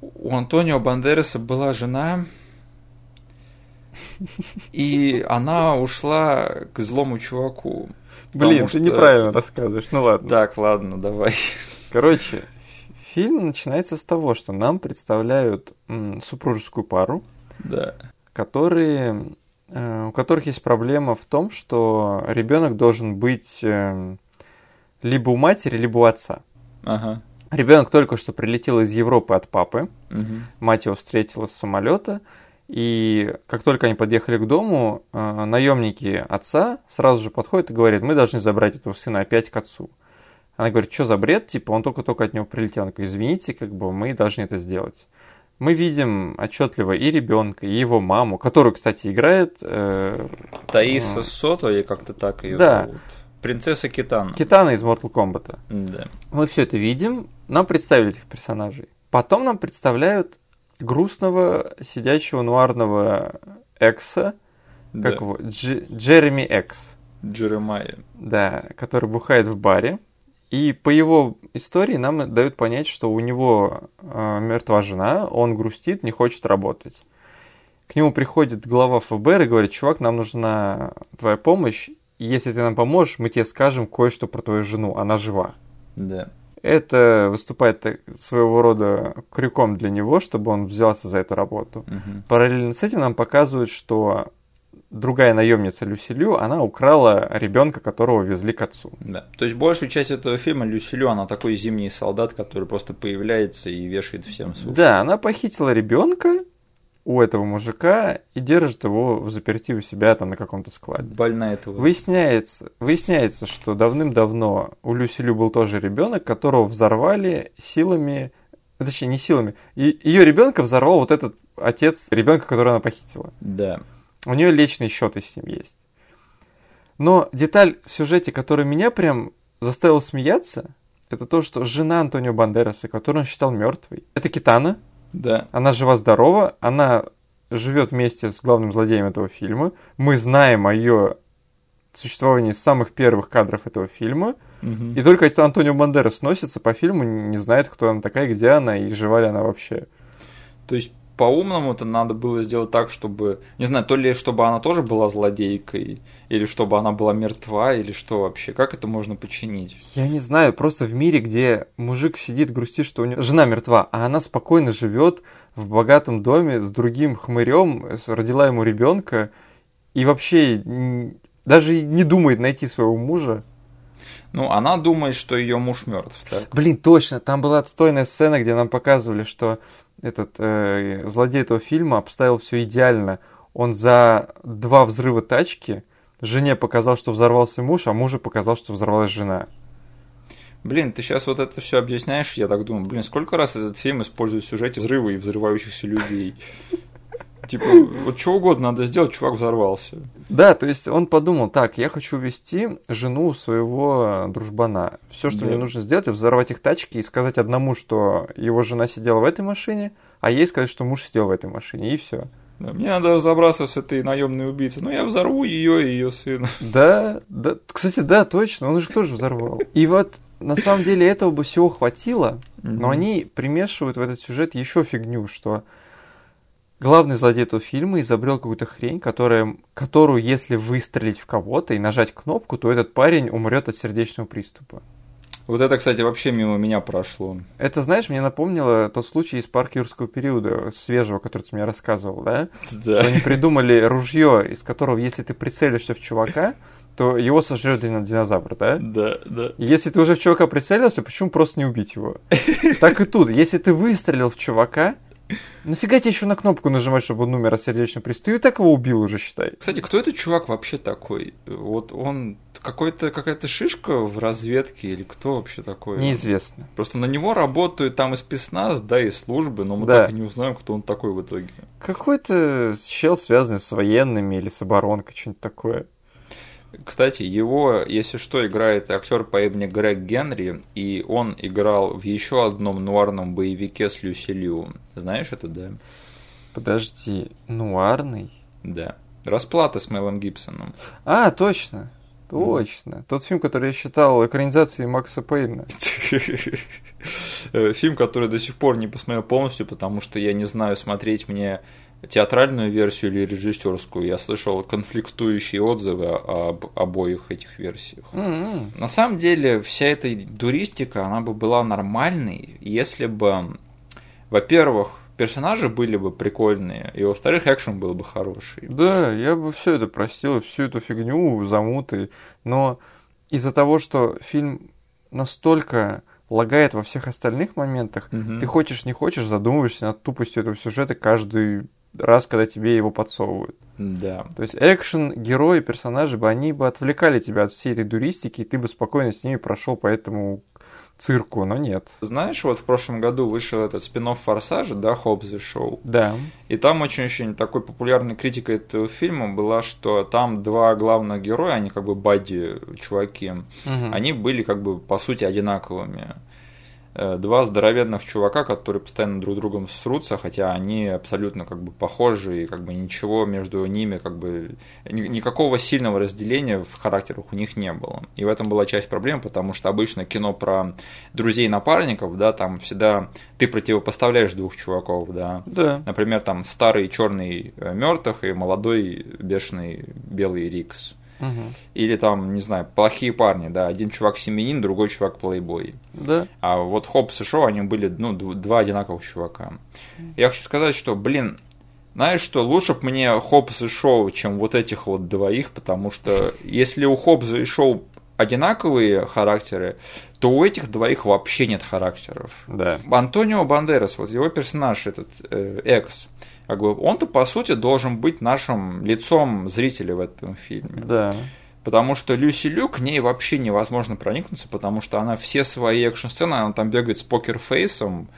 у Антонио Бандераса была жена, и она ушла к злому чуваку. Блин, что... ты неправильно рассказываешь, ну ладно. Так, ладно, давай. Короче, фильм начинается с того, что нам представляют м, супружескую пару. Да которые, э, у которых есть проблема в том, что ребенок должен быть э, либо у матери, либо у отца. Ага. Ребенок только что прилетел из Европы от папы. Угу. Мать его встретила с самолета. И как только они подъехали к дому, э, наемники отца сразу же подходят и говорят, мы должны забрать этого сына опять к отцу. Она говорит, что за бред, типа, он только-только от него прилетел. Она говорит, извините, как бы мы должны это сделать мы видим отчетливо и ребенка, и его маму, которую, кстати, играет... Э, Таиса э, Сото, или как-то так ее да. зовут. Принцесса Китана. Китана из Mortal Kombat. Да. Мы все это видим, нам представили этих персонажей. Потом нам представляют грустного, сидящего нуарного Экса, как его, Дж, Джереми Экс. Джеремайя. Да, который бухает в баре. И по его истории нам дают понять, что у него э, мертва жена, он грустит, не хочет работать. К нему приходит глава ФБР и говорит, чувак, нам нужна твоя помощь, если ты нам поможешь, мы тебе скажем кое-что про твою жену, она жива. Да. Это выступает своего рода крюком для него, чтобы он взялся за эту работу. Мгм. Параллельно с этим нам показывают, что другая наемница Люсилю, она украла ребенка, которого везли к отцу. Да. То есть большую часть этого фильма Люсилю, она такой зимний солдат, который просто появляется и вешает всем суши. Да, она похитила ребенка у этого мужика и держит его в заперти у себя там на каком-то складе. Больна этого. Выясняется, выясняется, что давным-давно у Люсилю был тоже ребенок, которого взорвали силами, точнее не силами, ее ребенка взорвал вот этот отец ребенка, которого она похитила. Да. У нее личные счеты с ним есть. Но деталь в сюжете, которая меня прям заставила смеяться, это то, что жена Антонио Бандераса, которую он считал мертвой, это Китана. Да. Она жива-здорова, она живет вместе с главным злодеем этого фильма. Мы знаем о ее существовании с самых первых кадров этого фильма. Мгм. И только Антонио Бандерас носится по фильму, не знает, кто она такая, где она и жива ли она вообще. То есть по-умному это надо было сделать так, чтобы, не знаю, то ли чтобы она тоже была злодейкой, или чтобы она была мертва, или что вообще, как это можно починить? Я не знаю, просто в мире, где мужик сидит, грустит, что у него жена мертва, а она спокойно живет в богатом доме с другим хмырем, родила ему ребенка и вообще даже не думает найти своего мужа. Ну, она думает, что ее муж мертв, так? Блин, точно, там была отстойная сцена, где нам показывали, что этот э, злодей этого фильма обставил все идеально. Он за два взрыва тачки жене показал, что взорвался муж, а мужу показал, что взорвалась жена. Блин, ты сейчас вот это все объясняешь, я так думаю, блин, сколько раз этот фильм использует в сюжете взрывы и взрывающихся людей? Типа, вот что угодно надо сделать, чувак взорвался. Да, то есть он подумал, так, я хочу вести жену своего дружбана. Все, что Да. мне нужно сделать, взорвать их тачки и сказать одному, что его жена сидела в этой машине, а ей сказать, что муж сидел в этой машине, и все. Да, мне надо разобраться с этой наемной убийцей. Ну, я взорву ее и ее сына. Да, да, кстати, да, точно, он же тоже взорвал. И вот на самом деле этого бы всего хватило, но они примешивают в этот сюжет еще фигню, что главный злодей этого фильма изобрел какую-то хрень, которая, которую, если выстрелить в кого-то и нажать кнопку, то этот парень умрет от сердечного приступа. Вот это, кстати, вообще мимо меня прошло. Это, знаешь, мне напомнило тот случай из парка юрского периода, свежего, который ты мне рассказывал, да? Да. Что они придумали ружье, из которого, если ты прицелишься в чувака, то его сожрет динозавр, да? Да, да. Если ты уже в чувака прицелился, почему просто не убить его? Так и тут, если ты выстрелил в чувака, нафига тебе еще на кнопку нажимать, чтобы он умер от сердечного приступа? Ты и так его убил уже, считай. Кстати, кто этот чувак вообще такой? Вот он какой-то какая-то шишка в разведке или кто вообще такой? Неизвестно. Просто на него работают там и спецназ, да, и службы, но мы Да. так и не узнаем, кто он такой в итоге. Какой-то чел, связанный с военными или с оборонкой, что-нибудь такое. Кстати, его, если что, играет актер по имени Грег Генри, и он играл в еще одном нуарном боевике с Люси Лью. Знаешь это, да? Подожди, нуарный? Да. Расплата с Мелом Гибсоном. А, точно. Точно. Тот фильм, который я считал экранизацией Макса Пейна. [laughs] Э, Фильм, который до сих пор не посмотрел полностью, потому что я не знаю, смотреть мне театральную версию или режиссерскую. Я слышал конфликтующие отзывы об обоих этих версиях. М-м. На самом деле, вся эта дуристика, она бы была нормальной, если бы, во-первых, персонажи были бы прикольные, и во-вторых, экшен был бы хороший. Да, я бы все это простил, всю эту фигню, замуты, но из-за того, что фильм настолько лагает во всех остальных моментах, Мгм. ты хочешь не хочешь, задумываешься над тупостью этого сюжета каждый раз, когда тебе его подсовывают. Да. То есть экшен, герои, персонажи бы, они бы отвлекали тебя от всей этой дуристики, и ты бы спокойно с ними прошел по этому цирку, но нет. Знаешь, вот в прошлом году вышел этот спин Форсажа, да, the Show. Да. И там очень-очень такой популярной критикой этого фильма была, что там два главных героя, они как бы бадди чуваки, Мгм. они были как бы по сути одинаковыми. Э, два здоровенных чувака, которые постоянно друг другом срутся, хотя они абсолютно как бы похожи, и как бы ничего между ними, как бы никакого сильного разделения в характерах у них не было. И в этом была часть проблем, потому что обычно кино про друзей-напарников, да, там всегда ты противопоставляешь двух чуваков, да. Да. Например, там старый черный э, мертвых и молодой бешеный белый Рикс. Угу. Или там, не знаю, плохие парни, да, один чувак семьянин, другой чувак плейбой. Да. А вот Хопс и Шоу, они были, ну, два одинаковых чувака. Я хочу сказать, что, блин, знаешь что, лучше бы мне Хопс и Шоу, чем вот этих вот двоих, потому что если у Хопса и Шоу одинаковые характеры, то у этих двоих вообще нет характеров. Да. Антонио Бандерас, вот его персонаж, этот э, Экс, как бы он-то по сути должен быть нашим лицом зрителя в этом фильме. Да. Потому что Люси Лю к ней вообще невозможно проникнуться, потому что она все свои экшн-сцены, она там бегает с покерфейсом,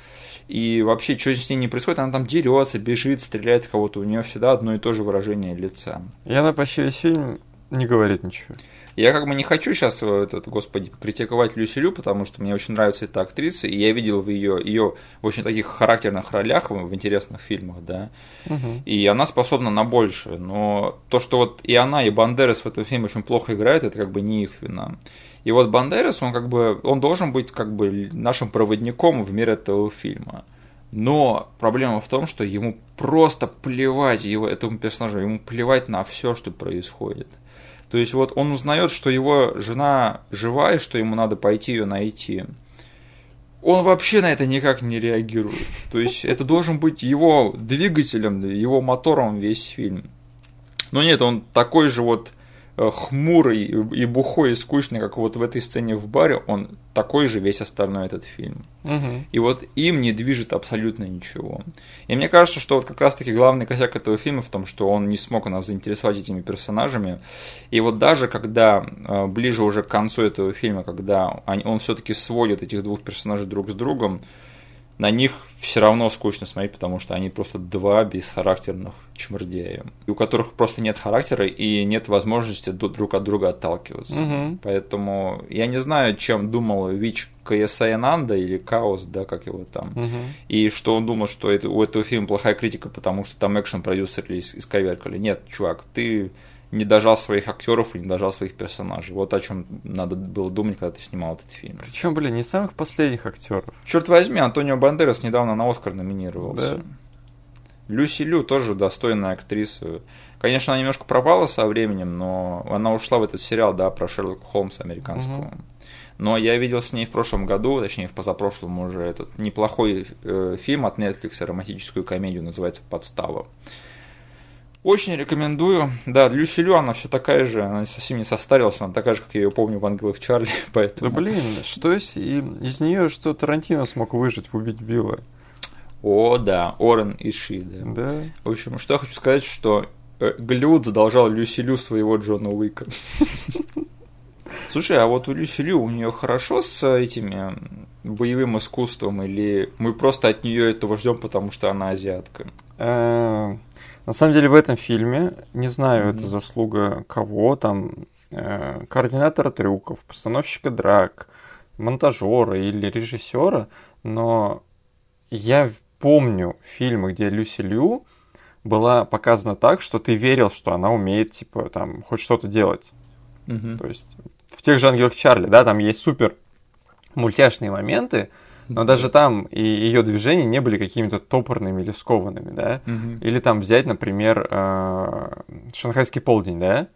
и вообще, что с ней не происходит, она там дерется, бежит, стреляет кого-то, у нее всегда одно и то же выражение лица. И она почти весь фильм не говорит ничего. Я как бы не хочу сейчас, э, этот, господи, критиковать Люси Лю, потому что мне очень нравится эта актриса, и я видел в ее, ее в очень таких характерных ролях в, интересных фильмах, да, угу. и она способна на больше, но то, что вот и она, и Бандерас в этом фильме очень плохо играют, это как бы не их вина. И вот Бандерас, он как бы, он должен быть как бы нашим проводником в мир этого фильма. Но проблема в том, что ему просто плевать его, этому персонажу, ему плевать на все, что происходит. То есть вот он узнает, что его жена жива и что ему надо пойти ее найти. Он вообще на это никак не реагирует. То есть это должен быть его двигателем, его мотором весь фильм. Но нет, он такой же вот хмурый и бухой и скучный, как вот в этой сцене в баре, он такой же весь остальной этот фильм. Угу. И вот им не движет абсолютно ничего. И мне кажется, что вот как раз-таки главный косяк этого фильма в том, что он не смог нас заинтересовать этими персонажами. И вот даже когда э, ближе уже к концу этого фильма, когда он все-таки сводит этих двух персонажей друг с другом, на них все равно скучно смотреть, потому что они просто два бесхарактерных чмырдея, у которых просто нет характера и нет возможности друг от друга отталкиваться. Угу. Поэтому я не знаю, чем думал Вич Каясаянанда или Каос, да, как его там, угу. и что он думал, что это, у этого фильма плохая критика, потому что там экшен-продюсеры исковеркали. Нет, чувак, ты не дожал своих актеров и не дожал своих персонажей. Вот о чем надо было думать, когда ты снимал этот фильм. Причем, блин, не самых последних актеров. Черт возьми, Антонио Бандерас недавно на Оскар номинировался. Да. Люси Лю тоже достойная актриса. Конечно, она немножко пропала со временем, но она ушла в этот сериал, да, про Шерлока Холмса американского. Угу. Но я видел с ней в прошлом году, точнее в позапрошлом уже этот неплохой э, фильм от Netflix, романтическую комедию, называется «Подстава». Очень рекомендую. Да, Люси Лю, она все такая же, она совсем не состарилась, она такая же, как я ее помню в «Ангелах Чарли», [laughs] поэтому... Да блин, что из, из нее что Тарантино смог выжить в «Убить Билла»? О, да, Орен и Ши, да. Да. В общем, что я хочу сказать, что э, Голливуд задолжал Люси Лю своего Джона Уика. [laughs] Слушай, а вот у Люси Лю у нее хорошо с этими боевым искусством, или мы просто от нее этого ждем, потому что она азиатка? На самом деле в этом фильме, не знаю, mm-hmm. это заслуга кого, там, э, координатора трюков, постановщика драк, монтажера или режиссера, но я помню фильмы, где Люси Лю была показана так, что ты верил, что она умеет, типа, там, хоть что-то делать. Mm-hmm. То есть в тех же «Ангелах Чарли», да, там есть супер мультяшные моменты, но даже там и ее движения не были какими-то топорными или скованными, да. Угу. Или там взять, например, э, шанхайский полдень, да.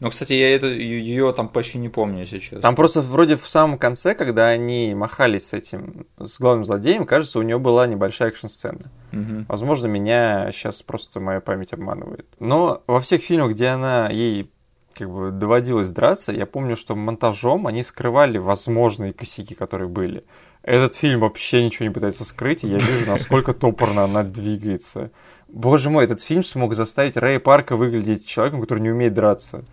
Ну, кстати, я это, ее там почти не помню сейчас. Там просто вроде в самом конце, когда они махались с этим, с главным злодеем, кажется, у нее была небольшая экшн-сцена. Угу. Возможно, меня сейчас просто моя память обманывает. Но во всех фильмах, где она ей как бы доводилось драться, я помню, что монтажом они скрывали возможные косяки, которые были. Этот фильм вообще ничего не пытается скрыть, и я вижу, насколько топорно она двигается. Боже мой, этот фильм смог заставить Рэя Парка выглядеть человеком, который не умеет драться.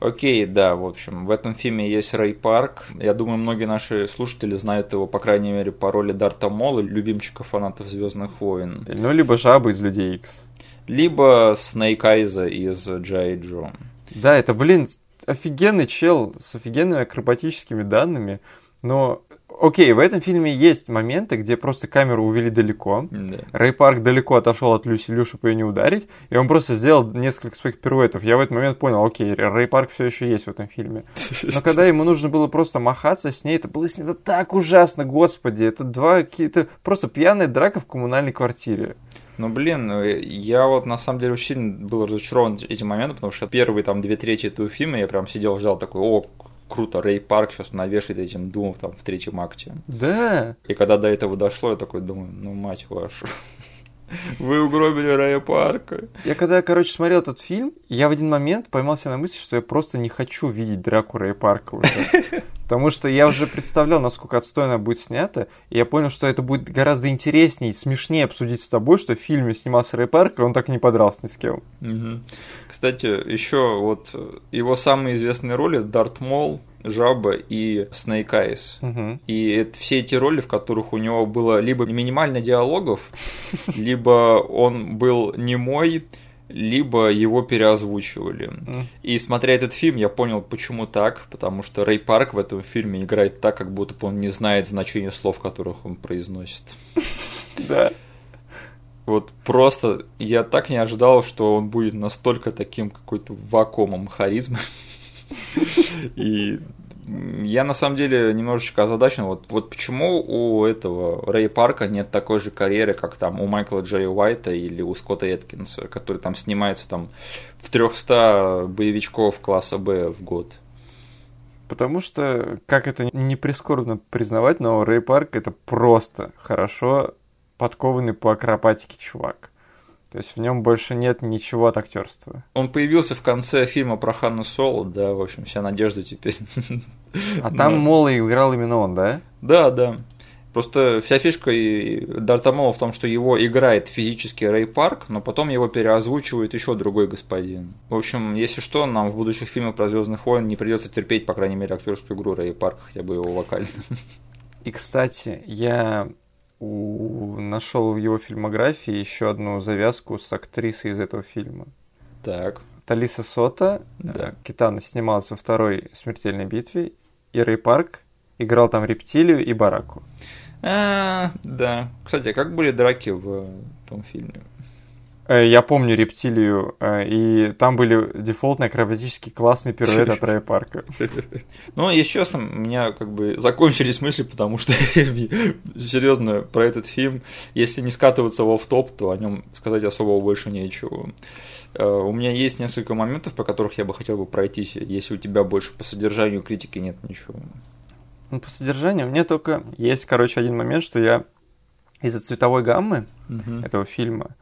Окей, да, в общем, в этом фильме есть Рэй Парк. Я думаю, многие наши слушатели знают его, по крайней мере, по роли Дарта Мола, любимчика фанатов Звездных войн. Ну, либо Жаба из Людей Икс. Либо Снейк Айза из Джай Джо. Да, это, блин, офигенный чел с офигенными акробатическими данными, но Окей, в этом фильме есть моменты, где просто камеру увели далеко. Да. Рэй Парк далеко отошел от Люси Лю, чтобы ее не ударить, и он просто сделал несколько своих пируэтов. Я в этот момент понял, окей, Рэй Парк все еще есть в этом фильме. [laughs] Но когда ему нужно было просто махаться с ней, это было снято так ужасно, господи. Это два какие-то просто пьяная драка в коммунальной квартире. Ну, блин, ну, я вот на самом деле очень сильно был разочарован этим моментом, потому что первые там две трети этого фильма я прям сидел, ждал такой, о, круто, Рэй Парк сейчас навешает этим думов там в третьем акте. Да. И когда до этого дошло, я такой думаю, ну мать вашу. [laughs] Вы угробили Рэя Парка. Я когда, короче, смотрел этот фильм, я в один момент поймал себя на мысли, что я просто не хочу видеть драку Рэя Парка уже. [laughs] Потому что я уже представлял, насколько отстойно будет снято, и я понял, что это будет гораздо интереснее и смешнее обсудить с тобой, что в фильме снимался Рэй Парк, и он так и не подрался ни с кем. Угу. Кстати, еще вот его самые известные роли Дарт Мол, Жаба и Снейк Айс. Угу. И это все эти роли, в которых у него было либо минимально диалогов, [laughs] либо он был немой, либо его переозвучивали. М. И смотря этот фильм, я понял, почему так, потому что Рэй Парк в этом фильме играет так, как будто бы он не знает значения слов, которых он произносит. [laughs] Да. Вот просто я так не ожидал, что он будет настолько таким какой-то вакуумом харизмы. [laughs] И я на самом деле немножечко озадачен. Вот, вот почему у этого Рэй Парка нет такой же карьеры, как там у Майкла Джей Уайта или у Скотта Эткинса, который там снимается там в 300 боевичков класса Б в год. Потому что, как это не прискорбно признавать, но Рэй Парк это просто хорошо подкованный по акробатике чувак. То есть в нем больше нет ничего от актерства. Он появился в конце фильма про Ханну Соло, да, в общем, вся надежда теперь. А там Да. Мола играл именно он, да? Да, да. Просто вся фишка и Дарта Мола в том, что его играет физически Рэй Парк, но потом его переозвучивает еще другой господин. В общем, если что, нам в будущих фильмах про Звездных войн не придется терпеть, по крайней мере, актерскую игру Рэй Парка, хотя бы его вокально. И, кстати, я у... нашел в его фильмографии еще одну завязку с актрисой из этого фильма. Так. Талиса Сота, Да. э, Китана снималась во второй смертельной битве, и Рэй Парк играл там рептилию и бараку. А, да. Кстати, а как были драки в том фильме? Э, Я помню рептилию, э, и там были дефолтные акробатические классные пируэты от Рэя Парка. [laughs] Ну, если честно, у меня как бы закончились мысли, потому что [laughs] серьезно про этот фильм, если не скатываться в топ то о нем сказать особого больше нечего. Э, У меня есть несколько моментов, по которых я бы хотел бы пройтись, если у тебя больше по содержанию критики нет ничего. Ну, по содержанию мне только есть, короче, один момент, что я из-за цветовой гаммы этого фильма,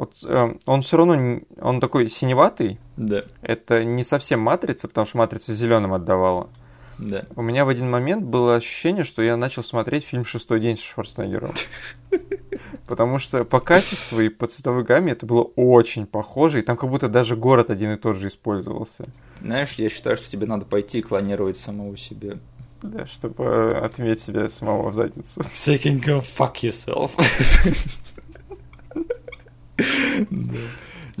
вот э, он все равно, он такой синеватый, Да, это не совсем матрица, потому что матрица зеленым отдавала. да. У меня в один момент было ощущение, что я начал смотреть фильм «Шестой день» с Шварценеггером. [laughs] Потому что по качеству и по цветовой гамме это было очень похоже, и там как будто даже город один и тот же использовался. Знаешь, я считаю, что тебе надо пойти и клонировать самого себя. Да, чтобы э, отметить себя самого в задницу. Can go fuck yourself. [laughs]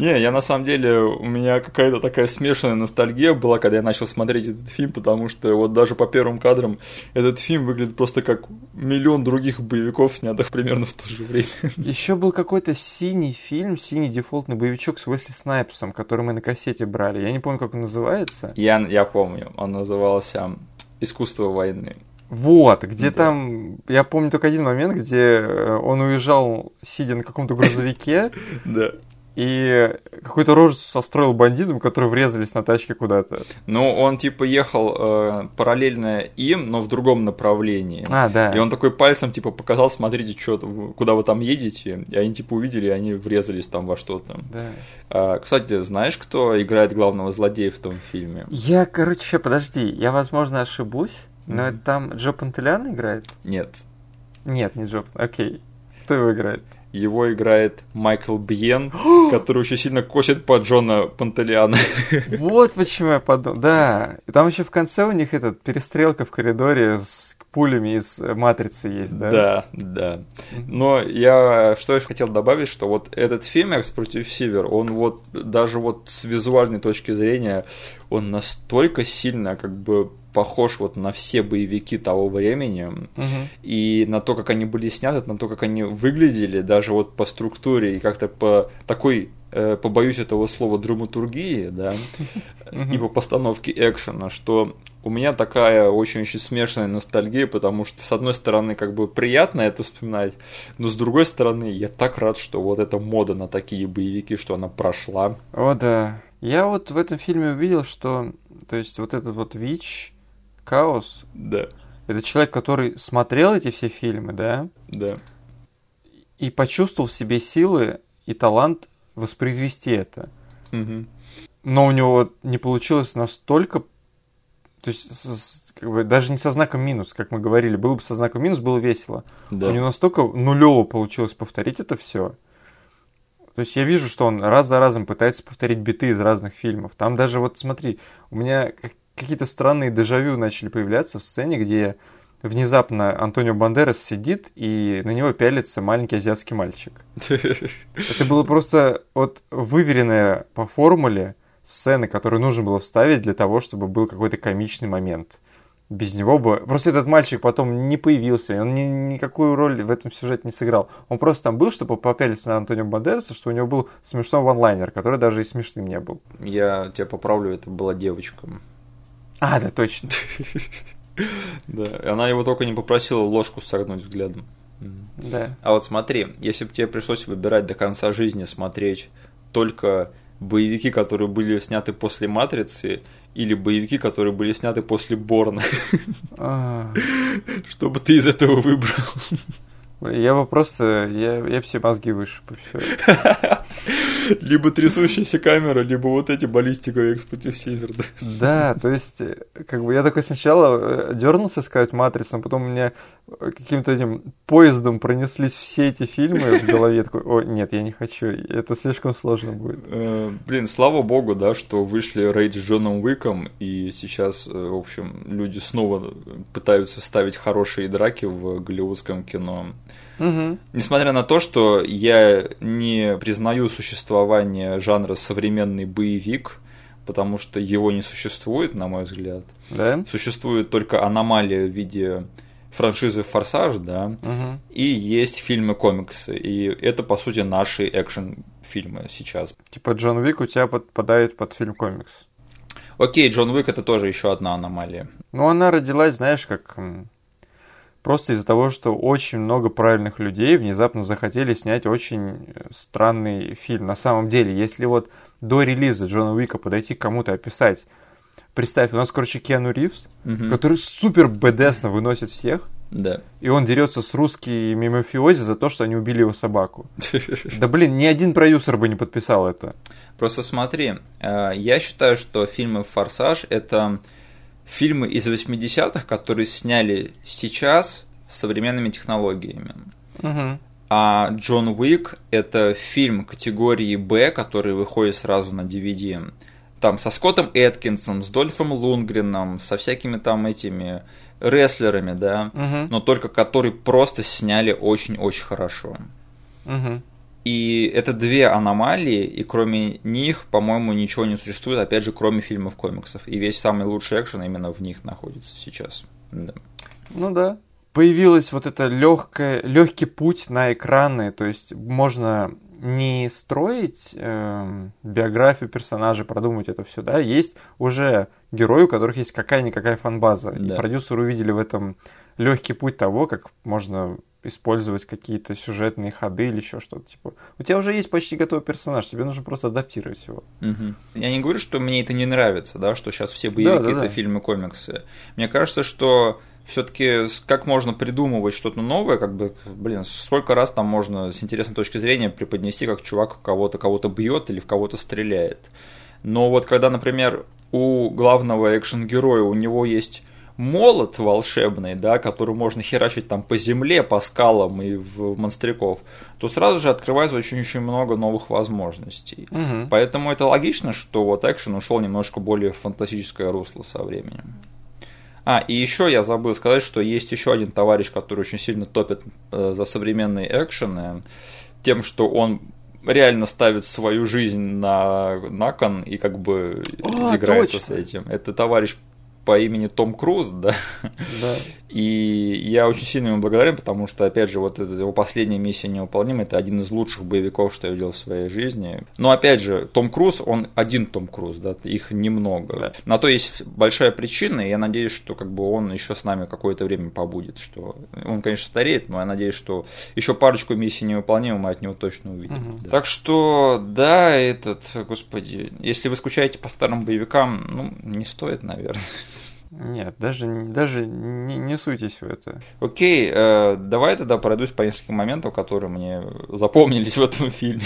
Не, я на самом деле, у меня какая-то такая смешанная ностальгия была, когда я начал смотреть этот фильм, потому что вот даже по первым кадрам этот фильм выглядит просто как миллион других боевиков, снятых примерно в то же время. Еще был какой-то синий фильм, синий дефолтный боевичок с Уэсли Снайпсом, который мы на кассете брали. Я не помню, как он называется. Я, я помню, он назывался «Искусство войны». Вот, где Да. там, я помню только один момент, где э, он уезжал, сидя на каком-то грузовике, [laughs] Да. и какую-то рожу состроил бандитам, которые врезались на тачке куда-то. Ну, он типа ехал э, параллельно им, но в другом направлении. А, да. И он такой пальцем, типа, показал, смотрите, вы- куда вы там едете. И они, типа, увидели, и они врезались там во что-то. Да. А, кстати, знаешь, кто играет главного злодея в том фильме? Я, короче, подожди, я, возможно, ошибусь, но это там Джо Пантелян играет? Нет. Нет, не Джо, окей. Кто его играет? Его играет Майкл Бьен, [gasps] который очень сильно косит по Джона Пантелеана. Вот почему я подумал. Да. И там еще в конце у них этот перестрелка в коридоре с пулями из матрицы есть, да? Да, да. Но я что еще хотел добавить, что вот этот фильм «Экс против Сивер», он вот даже вот с визуальной точки зрения, он настолько сильно как бы похож вот на все боевики того времени Мгм. и на то, как они были сняты, на то, как они выглядели, даже вот по структуре и как-то по такой, э, побоюсь этого слова, драматургии, да, и по постановке экшена, что у меня такая очень-очень смешанная ностальгия, потому что, с одной стороны, как бы приятно это вспоминать, но с другой стороны, я так рад, что вот эта мода на такие боевики, что она прошла. О, да. Я вот в этом фильме увидел, что, то есть, вот этот вот ВИЧ, Хаос, Да, это человек, который смотрел эти все фильмы, да, да. и почувствовал в себе силы и талант воспроизвести это. Мгм. Но у него не получилось настолько, то есть, как бы, даже не со знаком минус, как мы говорили, было бы со знаком минус, было весело. Да. У него настолько нулево получилось повторить это все. То есть я вижу, что он раз за разом пытается повторить биты из разных фильмов. Там даже вот смотри, у меня как- какие-то странные дежавю начали появляться в сцене, где внезапно Антонио Бандерас сидит и на него пялится маленький азиатский мальчик. [laughs] Это было просто вот выверенная по формуле сцены, которую нужно было вставить для того, чтобы был какой-то комичный момент. Без него бы... Просто этот мальчик потом не появился, он ни, никакую роль в этом сюжете не сыграл. Он просто там был, чтобы попялиться на Антонио Бандераса, что у него был смешной ванлайнер, который даже и смешным не был. Я тебя поправлю, это была девочка. А, да, точно. [laughs] Да, она его только не попросила ложку согнуть взглядом. Да. А вот смотри, если бы тебе пришлось выбирать до конца жизни смотреть только боевики, которые были сняты после «Матрицы», или боевики, которые были сняты после «Борна», А, [laughs] что бы ты из этого выбрал? Я бы просто... Я, я бы все мозги вышиб, и всё. [laughs] Либо трясущаяся камера, либо вот эти баллистика экспертив Сизер. Да, то есть, э, как бы я такой сначала дернулся сказать «Матрицу», но потом у меня э, каким-то этим поездом пронеслись все эти фильмы в голове. Я такой, о, нет, я не хочу, это слишком сложно будет. Э, Блин, слава богу, да, что вышли рейд с Джоном Уиком, и сейчас, э, в общем, люди снова пытаются ставить хорошие драки в голливудском кино. Мгм. Несмотря на то, что я не признаю существование жанра современный боевик, потому что его не существует, на мой взгляд. Да? Существует только аномалия в виде франшизы «Форсаж», да, Мгм. и есть фильмы-комиксы, и это, по сути, наши экшн-фильмы сейчас. Типа Джон Уик у тебя подпадает под фильм комикс. Окей, Джон Уик это тоже еще одна аномалия. Ну, она родилась, знаешь, как... Просто из-за того, что очень много правильных людей внезапно захотели снять очень э, странный фильм. На самом деле, если вот до релиза Джона Уика подойти к кому-то описать, представь, у нас, короче, Киану Ривз, Мгм. который супер бедесно выносит всех, Да. и он дерется с русскими мафиози за то, что они убили его собаку. [laughs] Да блин, ни один продюсер бы не подписал это. Просто смотри, э, я считаю, что фильмы «Форсаж» — это фильмы из 80-х, которые сняли сейчас с современными технологиями. Мгм. А Джон Уик – это фильм категории «Б», который выходит сразу на DVD. Там со Скоттом Эткинсом, с Дольфом Лунгреном, со всякими там этими рестлерами, да, Мгм. но только который просто сняли очень-очень хорошо. Мгм. И это две аномалии, и кроме них, по-моему, ничего не существует, опять же, кроме фильмов комиксов. И весь самый лучший экшен именно в них находится сейчас. Да. Ну да. Появилась вот это легкое, легкий путь на экраны, то есть можно не строить эм, биографию персонажа, продумывать это все, да, есть уже герои, у которых есть какая-никакая фанбаза. И Да. продюсеры увидели в этом легкий путь того, как можно использовать какие-то сюжетные ходы или еще что-то. Типа, у тебя уже есть почти готовый персонаж, тебе нужно просто адаптировать его. Мгм. Я не говорю, что мне это не нравится, да, что сейчас все боевики Да, да, это да. фильмы, комиксы. Мне кажется, что все-таки как можно придумывать что-то новое, как бы, блин, сколько раз там можно с интересной точки зрения преподнести, как чувак кого-то кого-то бьет или в кого-то стреляет. Но вот когда, например, у главного экшен-героя у него есть молот волшебный, да, который можно херачить там по земле, по скалам и в монстряков, то сразу же открывается очень-очень много новых возможностей. Мгм. Поэтому это логично, что вот экшен ушел немножко более в фантастическое русло со временем. А, и еще я забыл сказать, что есть еще один товарищ, который очень сильно топит э, за современные экшены, тем, что он реально ставит свою жизнь на, на кон и как бы А, играется точно. с этим. Это товарищ по имени Том Круз, да. Да. И я очень сильно ему благодарен, потому что, опять же, вот эта его последняя миссия невыполнима, это один из лучших боевиков, что я видел в своей жизни. Но, опять же, Том Круз, он один Том Круз, да, их немного. Да. На то есть большая причина, и я надеюсь, что как бы он еще с нами какое-то время побудет, что он, конечно, стареет, но я надеюсь, что еще парочку миссий невыполнимых мы от него точно увидим. Мгм. Да. Так что, да, этот, господи, если вы скучаете по старым боевикам, ну, не стоит, наверное. Нет, даже, даже не, не суйтесь в это. Окей, э, давай тогда пройдусь по нескольким моментам, которые мне запомнились в этом фильме.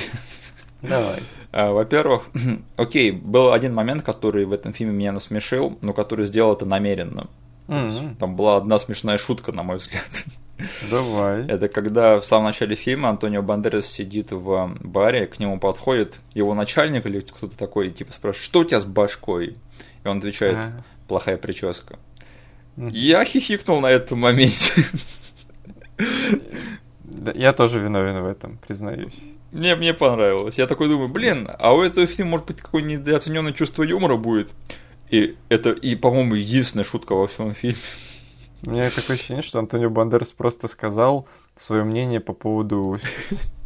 Давай. Э, Во-первых, [clears throat] окей, был один момент, который в этом фильме меня насмешил, но который сделал это намеренно. Мгм. Там была одна смешная шутка, на мой взгляд. [laughs] Давай. Это когда в самом начале фильма Антонио Бандерас сидит в баре, к нему подходит его начальник или кто-то такой, типа спрашивает, что у тебя с башкой? И он отвечает, Ага. Плохая прическа. Я хихикнул на этом моменте. Я тоже виновен в этом, признаюсь. Мне, мне понравилось. Я такой думаю, блин, а у этого фильма может быть какое-нибудь недооцененное чувство юмора будет. И это, и, по-моему, единственная шутка во всем фильме. У меня такое ощущение, что Антонио Бандерас просто сказал свое мнение по поводу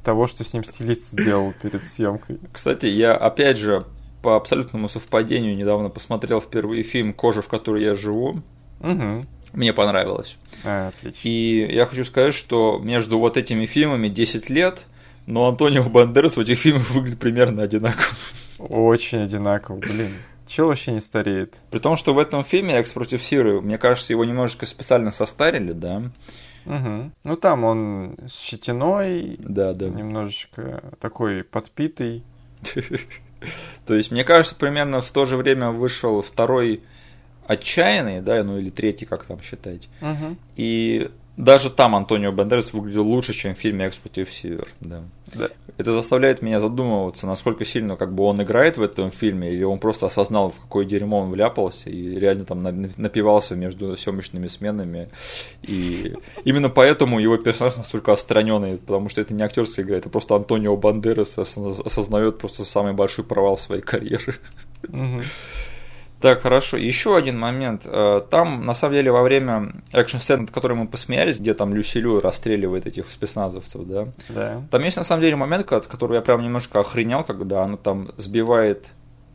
того, что с ним стилист сделал перед съемкой. Кстати, я опять же по абсолютному совпадению недавно посмотрел впервые фильм «Кожа, в которой я живу». Угу. Мне понравилось. А, отлично. И я хочу сказать, что между вот этими фильмами 10 лет, но Антонио Бандерас в этих фильмах выглядит примерно одинаково. Очень одинаково, блин. Чел вообще не стареет. При том, что в этом фильме «Экс против Сиры», мне кажется, его немножечко специально состарили, да? Угу. Ну там он с щетиной, Да, да. немножечко такой подпитый. [laughs] То есть, мне кажется, примерно в то же время вышел второй отчаянный, да, ну или третий, как там считать. Угу. И даже там Антонио Бандерас выглядел лучше, чем в фильме «Экс против Сивер». Да. Да. Это заставляет меня задумываться, насколько сильно как бы он играет в этом фильме, или он просто осознал, в какое дерьмо он вляпался, и реально там на- напивался между съемочными сменами. И именно поэтому его персонаж настолько отстраненный, потому что это не актерская игра, это просто Антонио Бандерас осоз- осознает просто самый большой провал своей карьеры. Угу. Так, хорошо. Еще один момент. Э, Там, на самом деле, во время экшн-сцены, над которой мы посмеялись, где там Люсилю расстреливает этих спецназовцев, да, Да. там есть, на самом деле, момент, от которого я прям немножко охренел, когда она там сбивает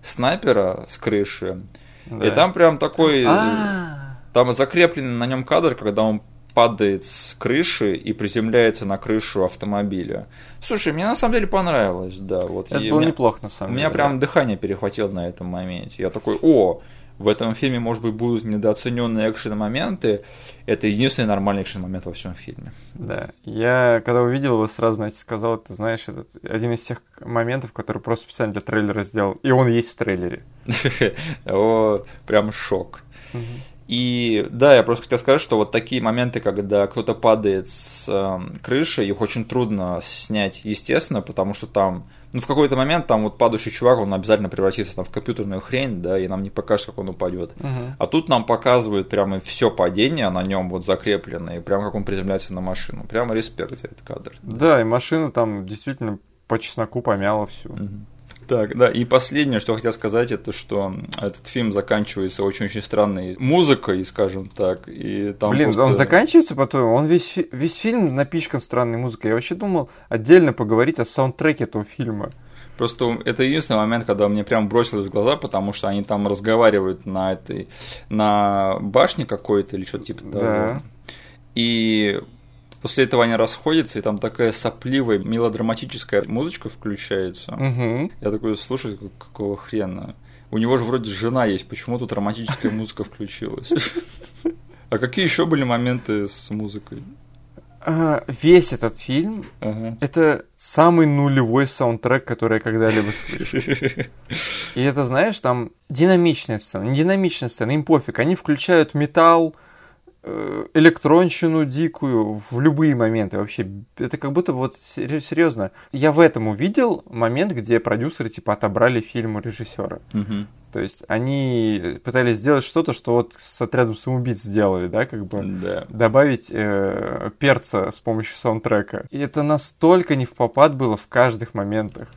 снайпера с крыши, да. и там прям такой... А, Там закрепленный на нем кадр, когда он падает с крыши и приземляется на крышу автомобиля. Слушай, мне на самом деле понравилось, да. Вот это и было у меня- неплохо на у самом меня деле. прям да. дыхание перехватило на этом моменте. Я такой, о, в этом фильме, может быть, будут недооцененные экшен-моменты. Это единственный нормальный экшен-момент во всем фильме. Да. Я, когда увидел его, сразу, знаете, сказал, ты знаешь, этот один из тех моментов, который просто специально для трейлера сделал. И он есть в трейлере. [laughs] О, прям шок. И да, я просто хотел сказать, что вот такие моменты, когда кто-то падает с э, крыши, их очень трудно снять, естественно, потому что там, ну, в какой-то момент там вот падающий чувак, он обязательно превратится там в компьютерную хрень, да, и нам не покажет, как он упадет. Мгм. А тут нам показывают прямо все падение на нем вот закреплено, и прямо как он приземляется на машину. Прямо респект за этот кадр. Да, и машина там действительно по чесноку помяла всю. Мгм. Так, да, и последнее, что хотел сказать, это что этот фильм заканчивается очень-очень странной музыкой, скажем так, и там Блин, просто- он заканчивается потом, он весь, весь фильм напичкан странной музыкой. Я вообще думал отдельно поговорить о саундтреке этого фильма. Просто это единственный момент, когда мне прям бросилось в глаза, потому что они там разговаривают на этой, на башне какой-то или что-то типа того. Да. И после этого они расходятся, и там такая сопливая мелодраматическая музычка включается. Угу. Я такой, слушай, как- какого хрена? У него же вроде жена есть, почему тут романтическая музыка включилась? [laughs] А какие еще были моменты с музыкой? А, весь этот фильм Ага. это самый нулевой саундтрек, который я когда-либо слышал. [laughs] И это, знаешь, там динамичная сцена, не динамичная сцена, им пофиг. Они включают металл, электронщину дикую в любые моменты вообще. Это как будто вот серьезно. Я в этом увидел момент, где продюсеры типа отобрали фильм у режиссера. Мгм. То есть они пытались сделать что-то, что вот с отрядом самоубийц сделали, да, как бы Да. добавить э, перца с помощью саундтрека. И это настолько не в попад было в каждых моментах.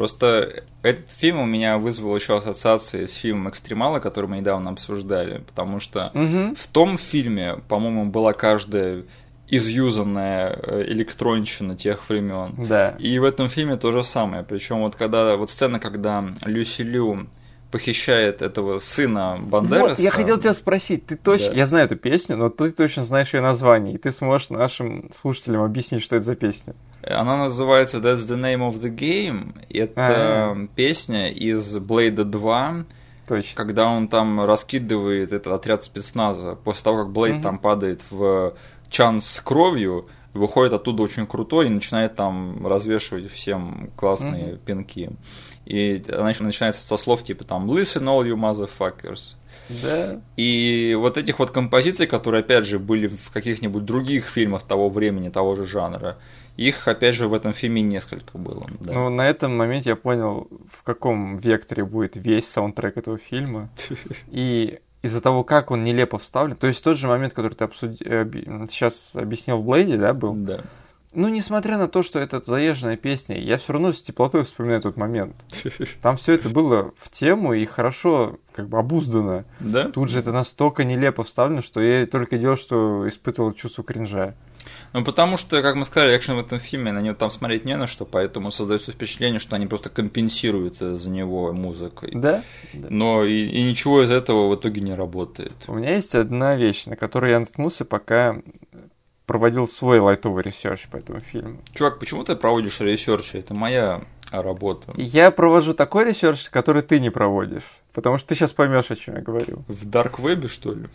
Просто этот фильм у меня вызвал еще ассоциации с фильмом «Экстремалы», который мы недавно обсуждали, потому что Мгм. в том фильме, по-моему, была каждая изюзанная э, электронщина тех времен. Да. И в этом фильме то же самое. Причем вот когда вот сцена, когда Люси Лю похищает этого сына Бандераса. Вот, я хотел тебя спросить, ты точно, Да. я знаю эту песню, но ты точно знаешь ее название, и ты сможешь нашим слушателям объяснить, что это за песня. Она называется That's the Name of the Game. Это А. песня из Блейда 2, Точно. когда он там раскидывает этот отряд спецназа. После того, как Блейд Мгм. там падает в чан с кровью, выходит оттуда очень крутой и начинает там развешивать всем классные пинки. И она еще начинается со слов типа там «Listen all you motherfuckers». Да. И вот этих вот композиций, которые, опять же, были в каких-нибудь других фильмах того времени, того же жанра, их, опять же, в этом фильме несколько было. да. Ну, на этом моменте я понял, в каком векторе будет весь саундтрек этого фильма. [laughs] И из-за того, как он нелепо вставлен, то есть тот же момент, который ты обсуди- э, сейчас объяснил в Блейде, да, был? Да. Ну, несмотря на то, что это заезженная песня, я все равно с теплотой вспоминаю тот момент. [laughs] Там все это было в тему и хорошо как бы обуздано. Да? Тут же это настолько нелепо вставлено, что я только делал, что испытывал чувство кринжа. Ну, потому что, как мы сказали, экшен в этом фильме, на него там смотреть не на что, поэтому создается впечатление, что они просто компенсируют э, за него музыкой. Да? Да. Но и, и ничего из этого в итоге не работает. У меня есть одна вещь, на которую я наткнулся, пока проводил свой лайтовый research по этому фильму. Чувак, почему ты проводишь research и? Это моя работа. Я провожу такой research, который ты не проводишь. Потому что ты сейчас поймешь, о чем я говорю. В Dark Web, что ли?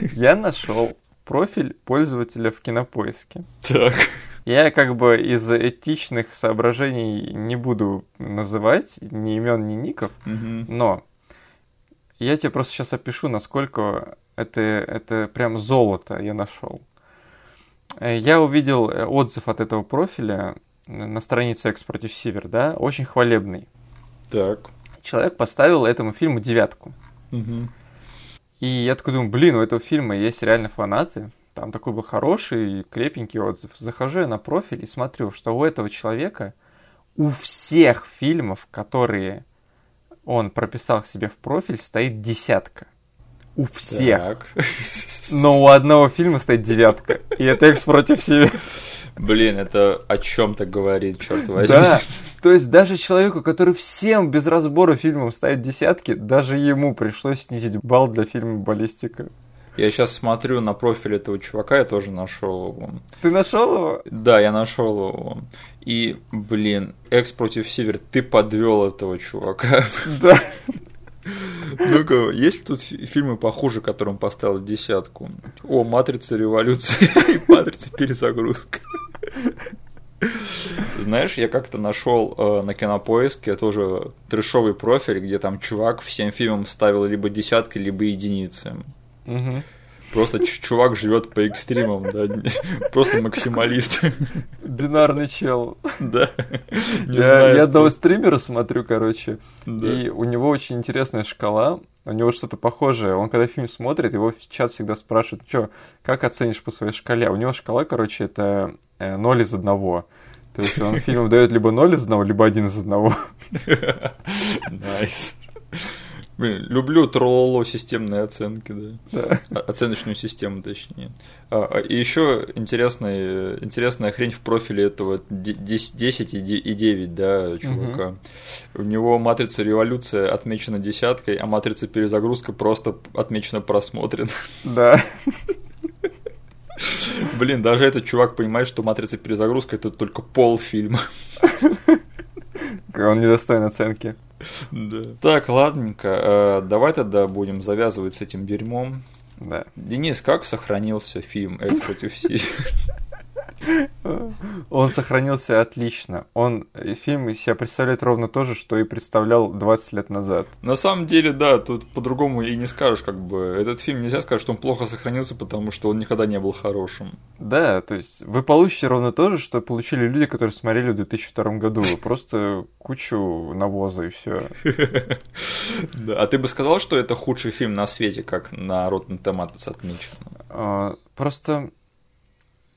[laughs] Я нашел профиль пользователя в кинопоиске. Так. Я как бы из этичных соображений не буду называть ни имен, ни ников, Мгм. но я тебе просто сейчас опишу, насколько это, это прям золото я нашел. Э, Я увидел э, отзыв от этого профиля на странице X против Сивер, да, очень хвалебный. Так. Человек поставил этому фильму девятку. Мгм. И я такой думаю, блин, у этого фильма есть реально фанаты. Там такой был хороший, крепенький отзыв. Захожу я на профиль и смотрю, что у этого человека у всех фильмов, которые он прописал себе в профиль, стоит десятка. У всех. Так. Но у одного фильма стоит девятка. И это Экс против себя. Блин, это о чем-то говорит, черт возьми. Да. То есть даже человеку, который всем без разбора фильмам ставит десятки, даже ему пришлось снизить балл для фильма «Баллистика». Я сейчас смотрю на профиль этого чувака, я тоже нашел его. Ты нашел его? Да, я нашел его. И, блин, Экс против Сивер, ты подвел этого чувака. Да. [laughs] Ну-ка, есть ли тут фи- фильмы похуже, которым поставил десятку? О, Матрица революция [laughs] и Матрица перезагрузка. Знаешь, я как-то нашел э, на кинопоиске тоже трешовый профиль, где там чувак всем фильмам ставил либо десятки, либо единицы. Просто чувак живет по экстримам, да, [laughs] просто максималист. Бинарный чел. Да. Не Я, одного стримера смотрю, короче, Да. и у него очень интересная шкала. У него что-то похожее. Он когда фильм смотрит, его в чат всегда спрашивают, что, как оценишь по своей шкале? У него шкала, короче, это э, 0 из одного. То есть он [laughs] фильмам дает либо 0 из одного, либо 1 из одного. Nice. Блин, люблю трололо системные оценки, да. Да. О- Оценочную систему, точнее. А, а, и еще интересная, интересная хрень в профиле этого де- дес- 10 и де- и 9, да, чувака. У него матрица революция отмечена десяткой, а матрица перезагрузка просто отмечена просмотрен. Да. Блин, даже этот чувак понимает, что матрица перезагрузка это только полфильма. [laughs] Он недостоин оценки. Да. Так, ладненько, э, давай тогда будем завязывать с этим дерьмом. Да. Денис, как сохранился фильм «Экс против Си»? [laughs] [laughs] Он сохранился отлично. Он фильм из себя представляет ровно то же, что и представлял 20 лет назад. На самом деле, да, тут по-другому и не скажешь, как бы. Этот фильм нельзя сказать, что он плохо сохранился, потому что он никогда не был хорошим. Да, то есть вы получите ровно то же, что получили люди, которые смотрели в 2002 году. [laughs] Просто кучу навоза и все. [laughs] А ты бы сказал, что это худший фильм на свете, как на Rotten Tomatoes отмечено? А, просто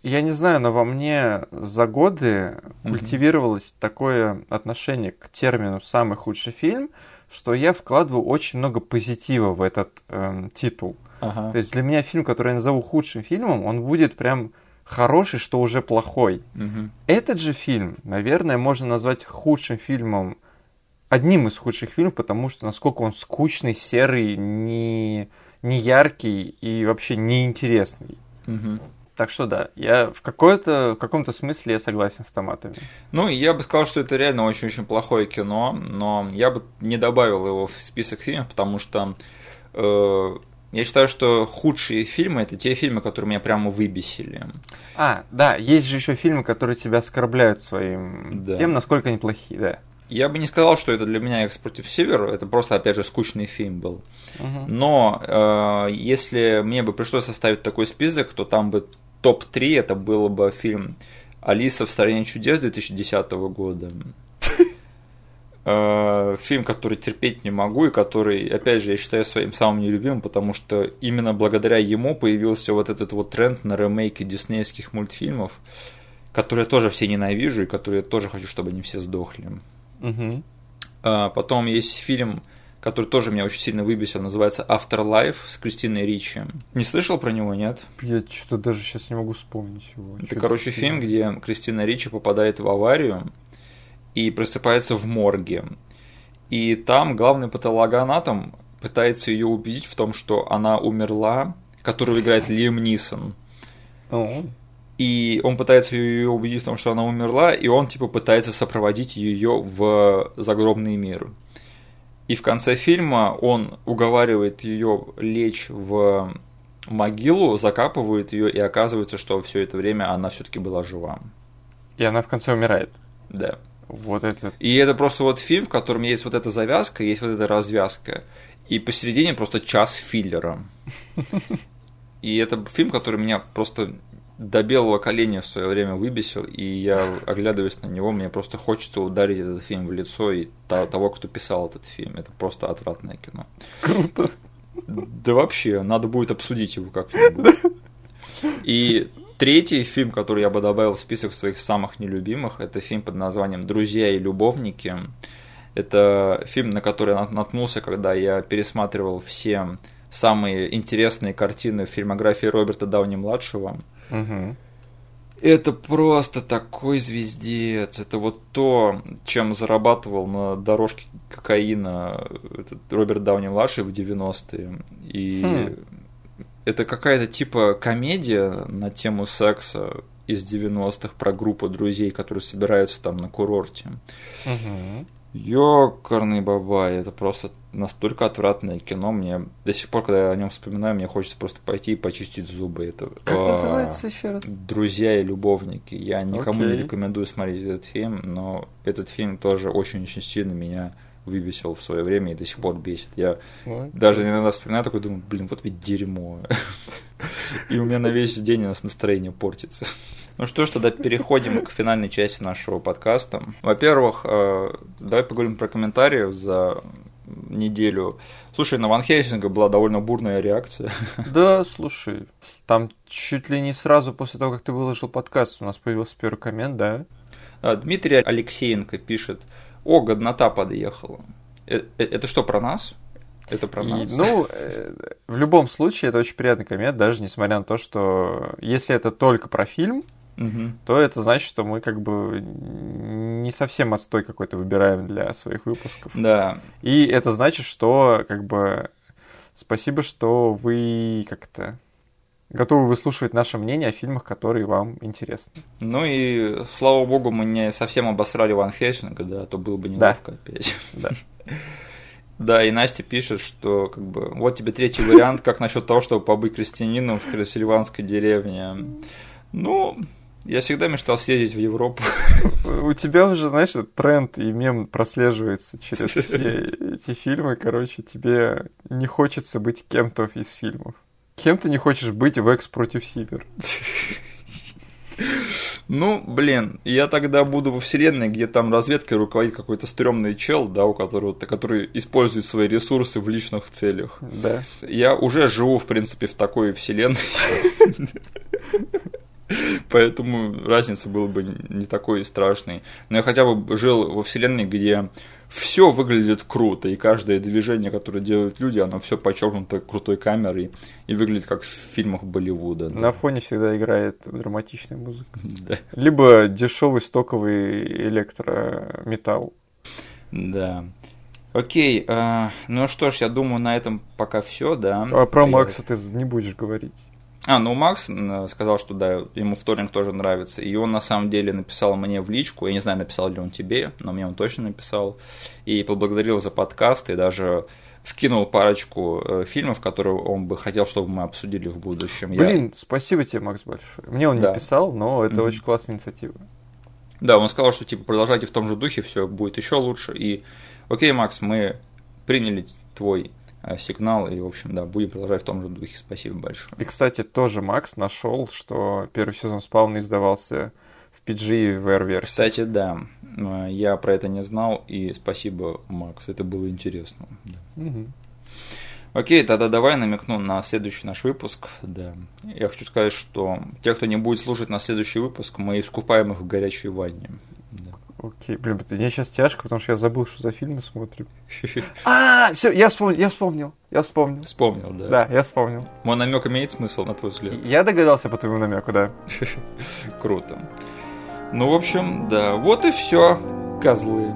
я не знаю, но во мне за годы mm-hmm. культивировалось такое отношение к термину «самый худший фильм», что я вкладываю очень много позитива в этот эм, титул. Ага. То есть для меня фильм, который я назову худшим фильмом, он будет прям хороший, что уже плохой. Угу. Этот же фильм, наверное, можно назвать худшим фильмом, одним из худших фильмов, потому что насколько он скучный, серый, не, не яркий и вообще неинтересный. Угу. Так что да, я в, какой-то, в каком-то смысле я согласен с томатами. Ну, я бы сказал, что это реально очень-очень плохое кино, но я бы не добавил его в список фильмов, потому что э, я считаю, что худшие фильмы это те фильмы, которые меня прямо выбесили. А, да, есть же еще фильмы, которые тебя оскорбляют своим да. тем, насколько они плохие, да. Я бы не сказал, что это для меня Экс против Севера, это просто, опять же, скучный фильм был. Угу. Но э, если мне бы пришлось составить такой список, то там бы топ-3 это было бы фильм «Алиса в стране чудес» 2010 года. [laughs] Э, фильм, который терпеть не могу и который, опять же, я считаю своим самым нелюбимым, потому что именно благодаря ему появился вот этот вот тренд на ремейки диснеевских мультфильмов, которые я тоже все ненавижу и которые я тоже хочу, чтобы они все сдохли. Угу. Потом есть фильм который тоже меня очень сильно выбесил, называется Afterlife с Кристиной Ричи. Не слышал про него, нет? Я что-то даже сейчас не могу вспомнить его. Это, короче, это фильм, где Кристина Ричи попадает в аварию и просыпается в морге. И там главный патологоанатом пытается ее убедить в том, что она умерла, которую играет Лиам Нисон. И он пытается ее убедить в том, что она умерла, и он типа пытается сопроводить ее в загробный мир. И в конце фильма он уговаривает ее лечь в могилу, закапывает ее, и оказывается, что все это время она все-таки была жива. И она в конце умирает. Да. Вот это. И это просто вот фильм, в котором есть вот эта завязка, есть вот эта развязка. И посередине просто час филлера. [laughs] И это фильм, который меня просто до белого коленя в свое время выбесил, и я, оглядываясь на него, мне просто хочется ударить этот фильм в лицо и того, кто писал этот фильм. Это просто отвратное кино. Круто. Да вообще, надо будет обсудить его как-нибудь. И третий фильм, который я бы добавил в список своих самых нелюбимых, это фильм под названием «Друзья и любовники». Это фильм, на который я наткнулся, когда я пересматривал все самые интересные картины в фильмографии Роберта Дауни-младшего. Угу. Это просто такой звездец. Это вот то, чем зарабатывал на дорожке кокаина этот Роберт Дауни младший в 90-е. И хм. это какая-то типа комедия на тему секса из 90-х про группу друзей, которые собираются там на курорте. Угу. Ёкарный бабай, это просто настолько отвратное кино. Мне до сих пор, когда я о нем вспоминаю, мне хочется просто пойти и почистить зубы. Это, как а, называется еще раз? Друзья и любовники. Я никому okay. не рекомендую смотреть этот фильм, но этот фильм тоже очень-очень сильно меня выбесил в свое время и до сих пор бесит. Я okay. даже иногда вспоминаю такой, думаю, блин, вот ведь дерьмо. [laughs] И у меня на весь день у нас настроение портится. Ну что ж, тогда переходим к финальной части нашего подкаста. Во-первых, э, давай поговорим про комментарии за неделю. Слушай, на Ван Хельсинга была довольно бурная реакция. Да, слушай, там чуть ли не сразу после того, как ты выложил подкаст, у нас появился первый коммент, да? А, Дмитрий Алексеенко пишет, о, годнота подъехала. Э, э, это что, про нас? Это про нас. И, ну, э, в любом случае, это очень приятный коммент, даже несмотря на то, что если это только про фильм, угу. то это значит, что мы как бы не совсем отстой какой-то выбираем для своих выпусков. Да. И это значит, что как бы спасибо, что вы как-то готовы выслушивать наше мнение о фильмах, которые вам интересны. Ну и слава богу, мы не совсем обосрали Ван Хельсинга, да, а то было бы неловко да. опять. Да. [laughs] Да, и Настя пишет, что как бы вот тебе третий вариант, как насчет того, чтобы побыть крестьянином в Трансильванской деревне. Ну, Я всегда мечтал съездить в Европу. У тебя уже, знаешь, тренд и мем прослеживается через [laughs] все эти фильмы. Короче, тебе не хочется быть кем-то из фильмов. Кем ты не хочешь быть в Экс против Сибир? Ну, блин, я тогда буду во вселенной, где там разведкой руководит какой-то стрёмный чел, да, у которого, который использует свои ресурсы в личных целях. Да. Я уже живу, в принципе, в такой вселенной. [laughs] [laughs] Поэтому разница была бы не такой страшной. Но я хотя бы жил во вселенной, где все выглядит круто, и каждое движение, которое делают люди, оно все подчеркнуто крутой камерой и выглядит как в фильмах Болливуда. Да. На фоне всегда играет драматичная музыка. [laughs] Да. Либо дешевый стоковый электрометалл. Да. Окей, э, ну что ж, я думаю, на этом пока все, да. А про Макса ты не будешь говорить. А, ну Макс сказал, что да, ему вторник тоже нравится. И он на самом деле написал мне в личку, я не знаю, написал ли он тебе, но мне он точно написал. И поблагодарил за подкаст, и даже вкинул парочку э, фильмов, которые он бы хотел, чтобы мы обсудили в будущем. Блин, я... спасибо тебе, Макс, большое. Мне он да. не писал, но это mm-hmm. очень классная инициатива. Да, он сказал, что типа продолжайте в том же духе, все будет еще лучше. И окей, Макс, мы приняли твой сигнал. И, в общем, да, будем продолжать в том же духе. Спасибо большое. И, кстати, тоже Макс нашел, что первый сезон спавна издавался в PG и в R-версии. Кстати, да. Э, я про это не знал, и спасибо, Макс. Это было интересно. Угу. Окей, тогда давай намекну на следующий наш выпуск. Да. Я хочу сказать, что те, кто не будет слушать на следующий выпуск, мы искупаем их в горячей ванне. Окей, блин, мне сейчас тяжко, потому что я забыл, что за фильмы смотрим. [laughs] А, все, я вспомнил, я вспомнил, я вспомнил. Вспомнил, да. Да, я вспомнил. Мой намек имеет смысл, на твой взгляд? Я догадался по твоему намеку, да. [laughs] Круто. Ну, в общем, да, вот и все, козлы.